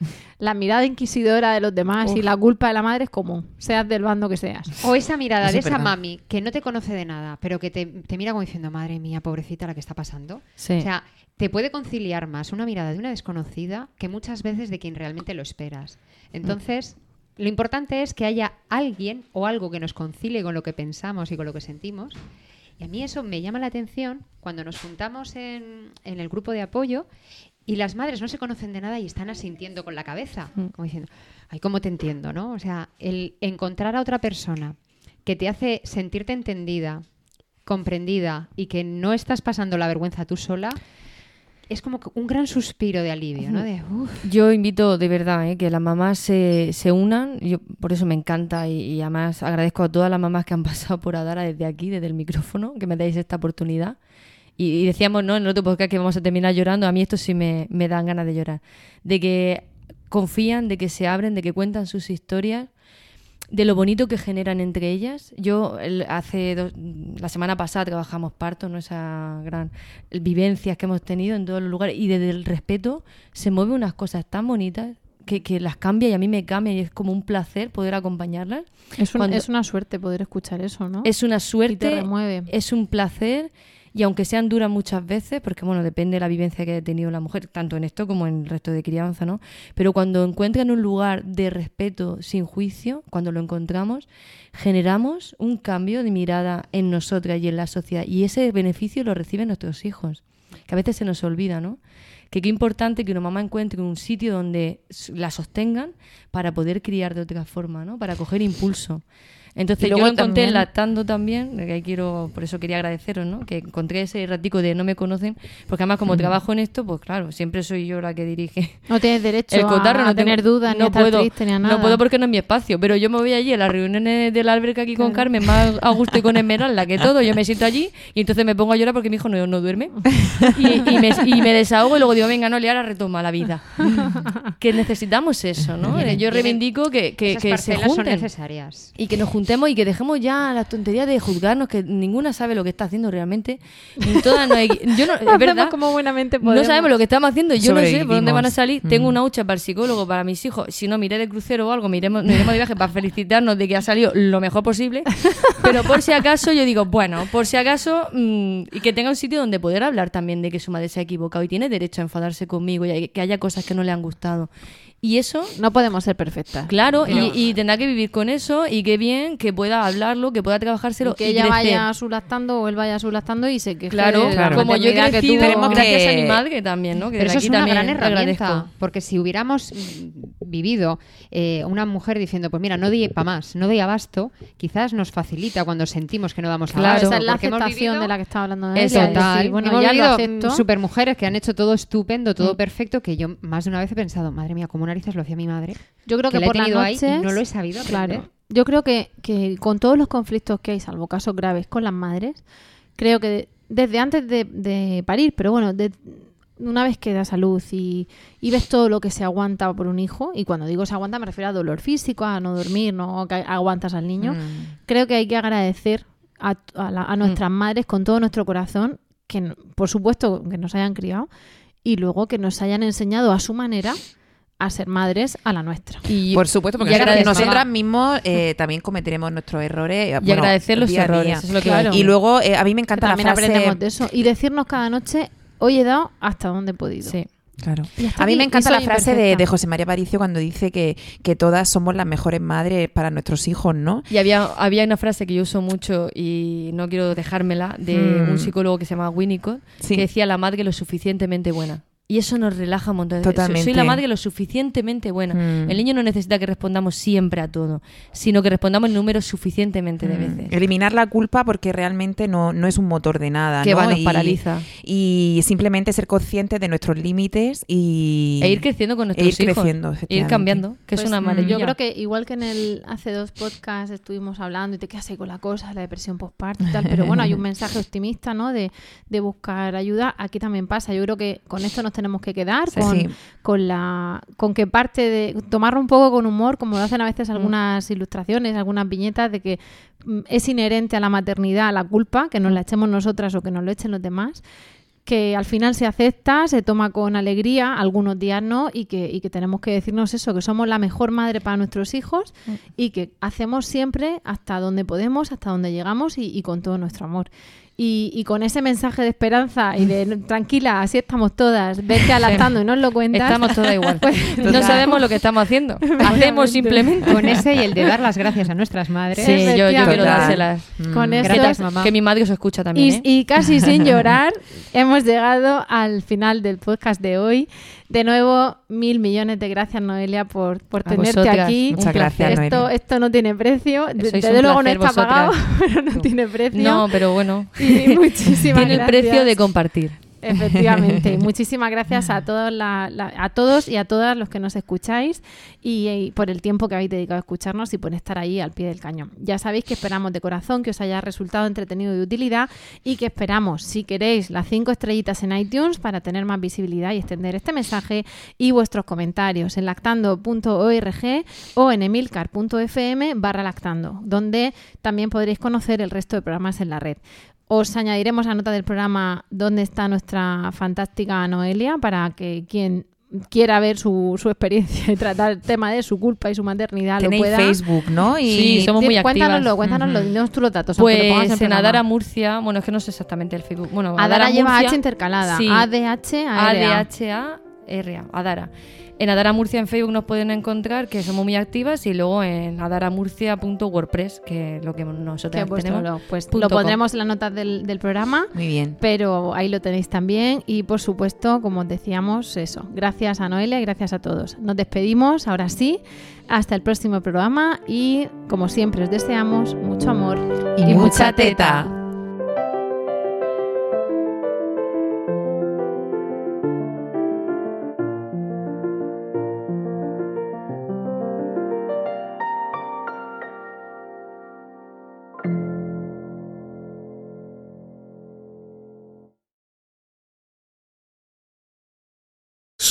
A: la mirada inquisidora de los demás y la culpa de la madre es común, seas del bando que seas.
D: O esa mirada de
C: es
D: esa mami que no te conoce de nada, pero que te, te mira como diciendo, madre mía, pobrecita la que está pasando.
B: Sí.
D: O sea, te puede conciliar más una mirada de una desconocida que muchas veces de quien realmente lo esperas. Entonces, lo importante es que haya alguien o algo que nos concilie con lo que pensamos y con lo que sentimos. Y a mí eso me llama la atención cuando nos juntamos en, en el grupo de apoyo y las madres no se conocen de nada y están asintiendo con la cabeza, como diciendo, ay, ¿cómo te entiendo? ¿no? O sea, el encontrar a otra persona que te hace sentirte entendida, comprendida y que no estás pasando la vergüenza tú sola, es como un gran suspiro de alivio, ¿no? De, "Uf".
B: Yo invito de verdad ¿eh? que las mamás se, se unan, yo por eso me encanta y, y además agradezco a todas las mamás que han pasado por Adara desde aquí, desde el micrófono, que me dais esta oportunidad. Y, y decíamos, ¿no? En el otro podcast que vamos a terminar llorando, a mí esto sí me, me dan ganas de llorar. De que confían, de que se abren, de que cuentan sus historias, de lo bonito que generan entre ellas. Yo el- hace dos- la semana pasada trabajamos parto, ¿no? Esa gran vivencias que hemos tenido en todos los lugares y desde el respeto se mueven unas cosas tan bonitas que, que las cambia y a mí me cambia y es como un placer poder acompañarlas.
A: Es, un- es una suerte poder escuchar eso, ¿no?
B: Es una
A: Y te
B: suerte,
A: remueve.
B: es un placer y aunque sean duras muchas veces, porque bueno, depende de la vivencia que haya tenido la mujer, tanto en esto como en el resto de crianza, ¿no? Pero cuando encuentran un lugar de respeto sin juicio, cuando lo encontramos, generamos un cambio de mirada en nosotras y en la sociedad y ese beneficio lo reciben nuestros hijos, que a veces se nos olvida, ¿no? Que qué importante que una mamá encuentre un sitio donde la sostengan para poder criar de otra forma, ¿no? Para coger impulso. Entonces yo lo encontré
A: también-
B: lactando también, que ahí quiero, por eso quería agradeceros, ¿no? Que encontré ese ratico de no me conocen, porque además como trabajo en esto, pues claro, siempre soy yo la que dirige
A: No tienes derecho
B: el cotarro,
A: a
B: no tengo-
A: tener dudas, ni
B: no
A: a estar
B: puedo,
A: triste, ni a nada.
B: No puedo porque no es mi espacio, pero yo me voy allí a las reuniones de la alberca aquí con Carmen, más a gusto y con Esmeralda que todo, yo me siento allí y entonces me pongo a llorar porque mi hijo no, no duerme y, y me, y me desahogo y luego digo, venga, no, le ahora retoma la vida. que necesitamos eso, ¿no? Yo reivindico que, que,
D: Esas
B: que se
D: parcelas son
B: junten
D: necesarias.
B: y que nos preguntemos y que dejemos ya las tonterías de juzgarnos, que ninguna sabe lo que está haciendo realmente. Ni todas nos equi- yo no, es verdad.
A: como buenamente
B: No
A: podemos.
B: sabemos lo que estamos haciendo, yo no sé por dónde van a salir. Tengo
C: Mm.
B: una hucha para el psicólogo, para mis hijos. Si no, miré de crucero o algo, miremos, nos iremos de viaje para felicitarnos de que ha salido lo mejor posible. Pero por si acaso, yo digo, bueno, por si acaso, mm, y que tenga un sitio donde poder hablar también de que su madre se ha equivocado y tiene derecho a enfadarse conmigo y que haya cosas que no le han gustado. Y eso
A: No podemos ser perfectas.
B: Claro, y, y tendrá que vivir con eso y qué bien que pueda hablarlo, que pueda trabajárselo
A: que
B: y
A: ella
B: crecer.
A: vaya sulactando o él vaya sulactando y se queje
B: Claro,
A: de la
B: como yo he
A: maternidad que
B: crecido
A: tuvo.
B: gracias a
C: que-
B: mi madre también, ¿no? Que
D: Pero eso es una
B: también
D: gran herramienta,
B: agradezco.
D: porque si hubiéramos vivido eh, una mujer diciendo, pues mira, no doy para más, no doy abasto, quizás nos facilita cuando sentimos que no damos
A: Claro,
D: abasto.
A: esa es la aceptación
D: vivido-
A: de la que estaba hablando
D: Es total.
A: decir, bueno,
D: Hemos
A: ya lo
D: vivido
A: acepto.
D: supermujeres que han hecho todo estupendo, todo
A: Mm.
D: perfecto, que yo más de una vez he pensado, madre mía, cómo lo hacía mi madre.
A: Yo creo que,
D: la
A: por
D: ahí
A: noches,
D: y no lo he sabido aprender.
A: Claro. Yo creo que, que con todos los conflictos que hay, salvo casos graves con las madres, creo que desde antes de, de parir, pero bueno, de- una vez que das a luz y, y ves todo lo que se aguanta por un hijo, y cuando digo se aguanta me refiero a dolor físico, a no dormir, no que aguantas al niño,
C: Mm.
A: creo que hay que agradecer a, a la- a nuestras madres con todo nuestro corazón, que por supuesto que nos hayan criado, y luego que nos hayan enseñado a su manera a ser madres a la nuestra.
B: Y,
C: Por supuesto, porque
B: agradecer-
C: nosotras mismos eh, también cometeremos nuestros errores.
B: y
C: bueno,
B: agradecer los
C: día
B: errores,
C: día.
B: eso es lo que
A: Claro.
B: va a
C: Y luego, eh, a mí me encanta la
A: también
C: frase...
A: aprendemos de eso. Y decirnos cada noche, hoy he dado hasta donde he podido.
B: Sí.
C: Claro. A mí me encanta la frase de, José María Paricio cuando dice que, que todas somos las mejores madres para nuestros hijos, ¿no?
B: Y había, había una frase que yo uso mucho y no quiero dejármela de
C: Mm.
B: un psicólogo que se llama Winnicott,
C: Sí.
B: que decía la madre lo suficientemente buena. Y eso nos relaja un montón.
C: Totalmente.
B: Soy la madre lo suficientemente buena.
C: Mm.
B: El niño no necesita que respondamos siempre a todo, sino que respondamos el número suficientemente de
C: Mm.
B: veces.
C: Eliminar la culpa porque realmente no, no es un motor de nada.
B: Que
C: ¿no?
B: va, nos
C: y,
B: paraliza.
C: Y simplemente ser conscientes de nuestros límites y...
B: E ir creciendo con nuestros
C: e ir
B: hijos.
C: creciendo,
B: E ir cambiando, que es
A: Pues,
B: una
A: mm,
B: maravilla.
A: Yo creo que igual que en el hace dos podcasts estuvimos hablando y te quedas ahí con la cosa, la depresión postparto y tal, pero bueno, hay un mensaje optimista, ¿no? De, de buscar ayuda. Aquí también pasa. Yo creo que con esto nos tenemos que quedar,
C: Sí,
A: con,
C: sí.
A: con la con que parte de tomarlo un poco con humor, como lo hacen a
B: Mm.
A: veces algunas ilustraciones, algunas viñetas de que mm, es inherente a la maternidad la culpa, que nos la echemos nosotras o que nos lo echen los demás que al final se acepta, se toma con alegría, algunos días no, y que, y que tenemos que decirnos eso, que somos la mejor madre para nuestros hijos y que hacemos siempre hasta donde podemos, hasta donde llegamos y, y con todo nuestro amor. Y, y con ese mensaje de esperanza y de tranquila, así estamos todas, vete alactando y nos lo cuentas.
B: Estamos todas igual.
A: Pues,
B: no sabemos lo que estamos haciendo. Hacemos simplemente.
D: Con ese y el de dar las gracias a nuestras madres.
B: Sí, yo, yo quiero dárselas.
A: Con
B: Que,
A: estos-
D: Gracias, mamá.
B: que mi madre os escucha también.
A: Y,
B: ¿eh?
A: y casi sin llorar, hemos llegado al final del podcast de hoy. De nuevo, mil millones de gracias, Noelia, por, por tenerte
B: vosotras.
A: aquí.
C: Muchas gracias,
A: Esto,
C: Noelia.
A: esto no tiene precio.
B: Sois
A: Desde luego no está pagado, pero no tiene precio.
B: No, pero bueno.
A: Y muchísimas
B: Tiene el precio de compartir.
A: Efectivamente. Muchísimas gracias a todos, la- la- a todos y a todas los que nos escucháis y, y por el tiempo que habéis dedicado a escucharnos y por estar ahí al pie del cañón. Ya sabéis que esperamos de corazón que os haya resultado entretenido y de utilidad y que esperamos, si queréis, las cinco estrellitas en iTunes para tener más visibilidad y extender este mensaje y vuestros comentarios en lactando.org o en emilcar.fm barra lactando, donde también podréis conocer el resto de programas en la red. Os añadiremos a nota del programa dónde está nuestra fantástica Noelia para que quien quiera ver su, su experiencia y tratar el tema de su culpa y su maternidad lo pueda.
C: Facebook, ¿no? Y
B: Sí, somos muy activas.
A: Cuéntanoslo, cuéntanoslo, dinos tú los datos. aunque lo
B: Pues en. Adara Murcia, bueno, es que no sé exactamente el Facebook. Bueno,
A: Adara lleva
B: Murcia,
A: H intercalada.
B: Sí.
A: ADH,
B: Adara. En Adara Murcia en Facebook nos pueden encontrar, que somos muy activas, y luego en adaramurcia.wordpress, que es lo que nosotros tenemos.
A: Pues lo
B: com.
A: pondremos en las notas del, del programa.
C: Muy bien.
A: Pero ahí lo tenéis también y por supuesto, como os decíamos, eso. Gracias a Noelia y gracias a todos. Nos despedimos, ahora sí, hasta el próximo programa y como siempre os deseamos mucho amor
C: Y mucha teta.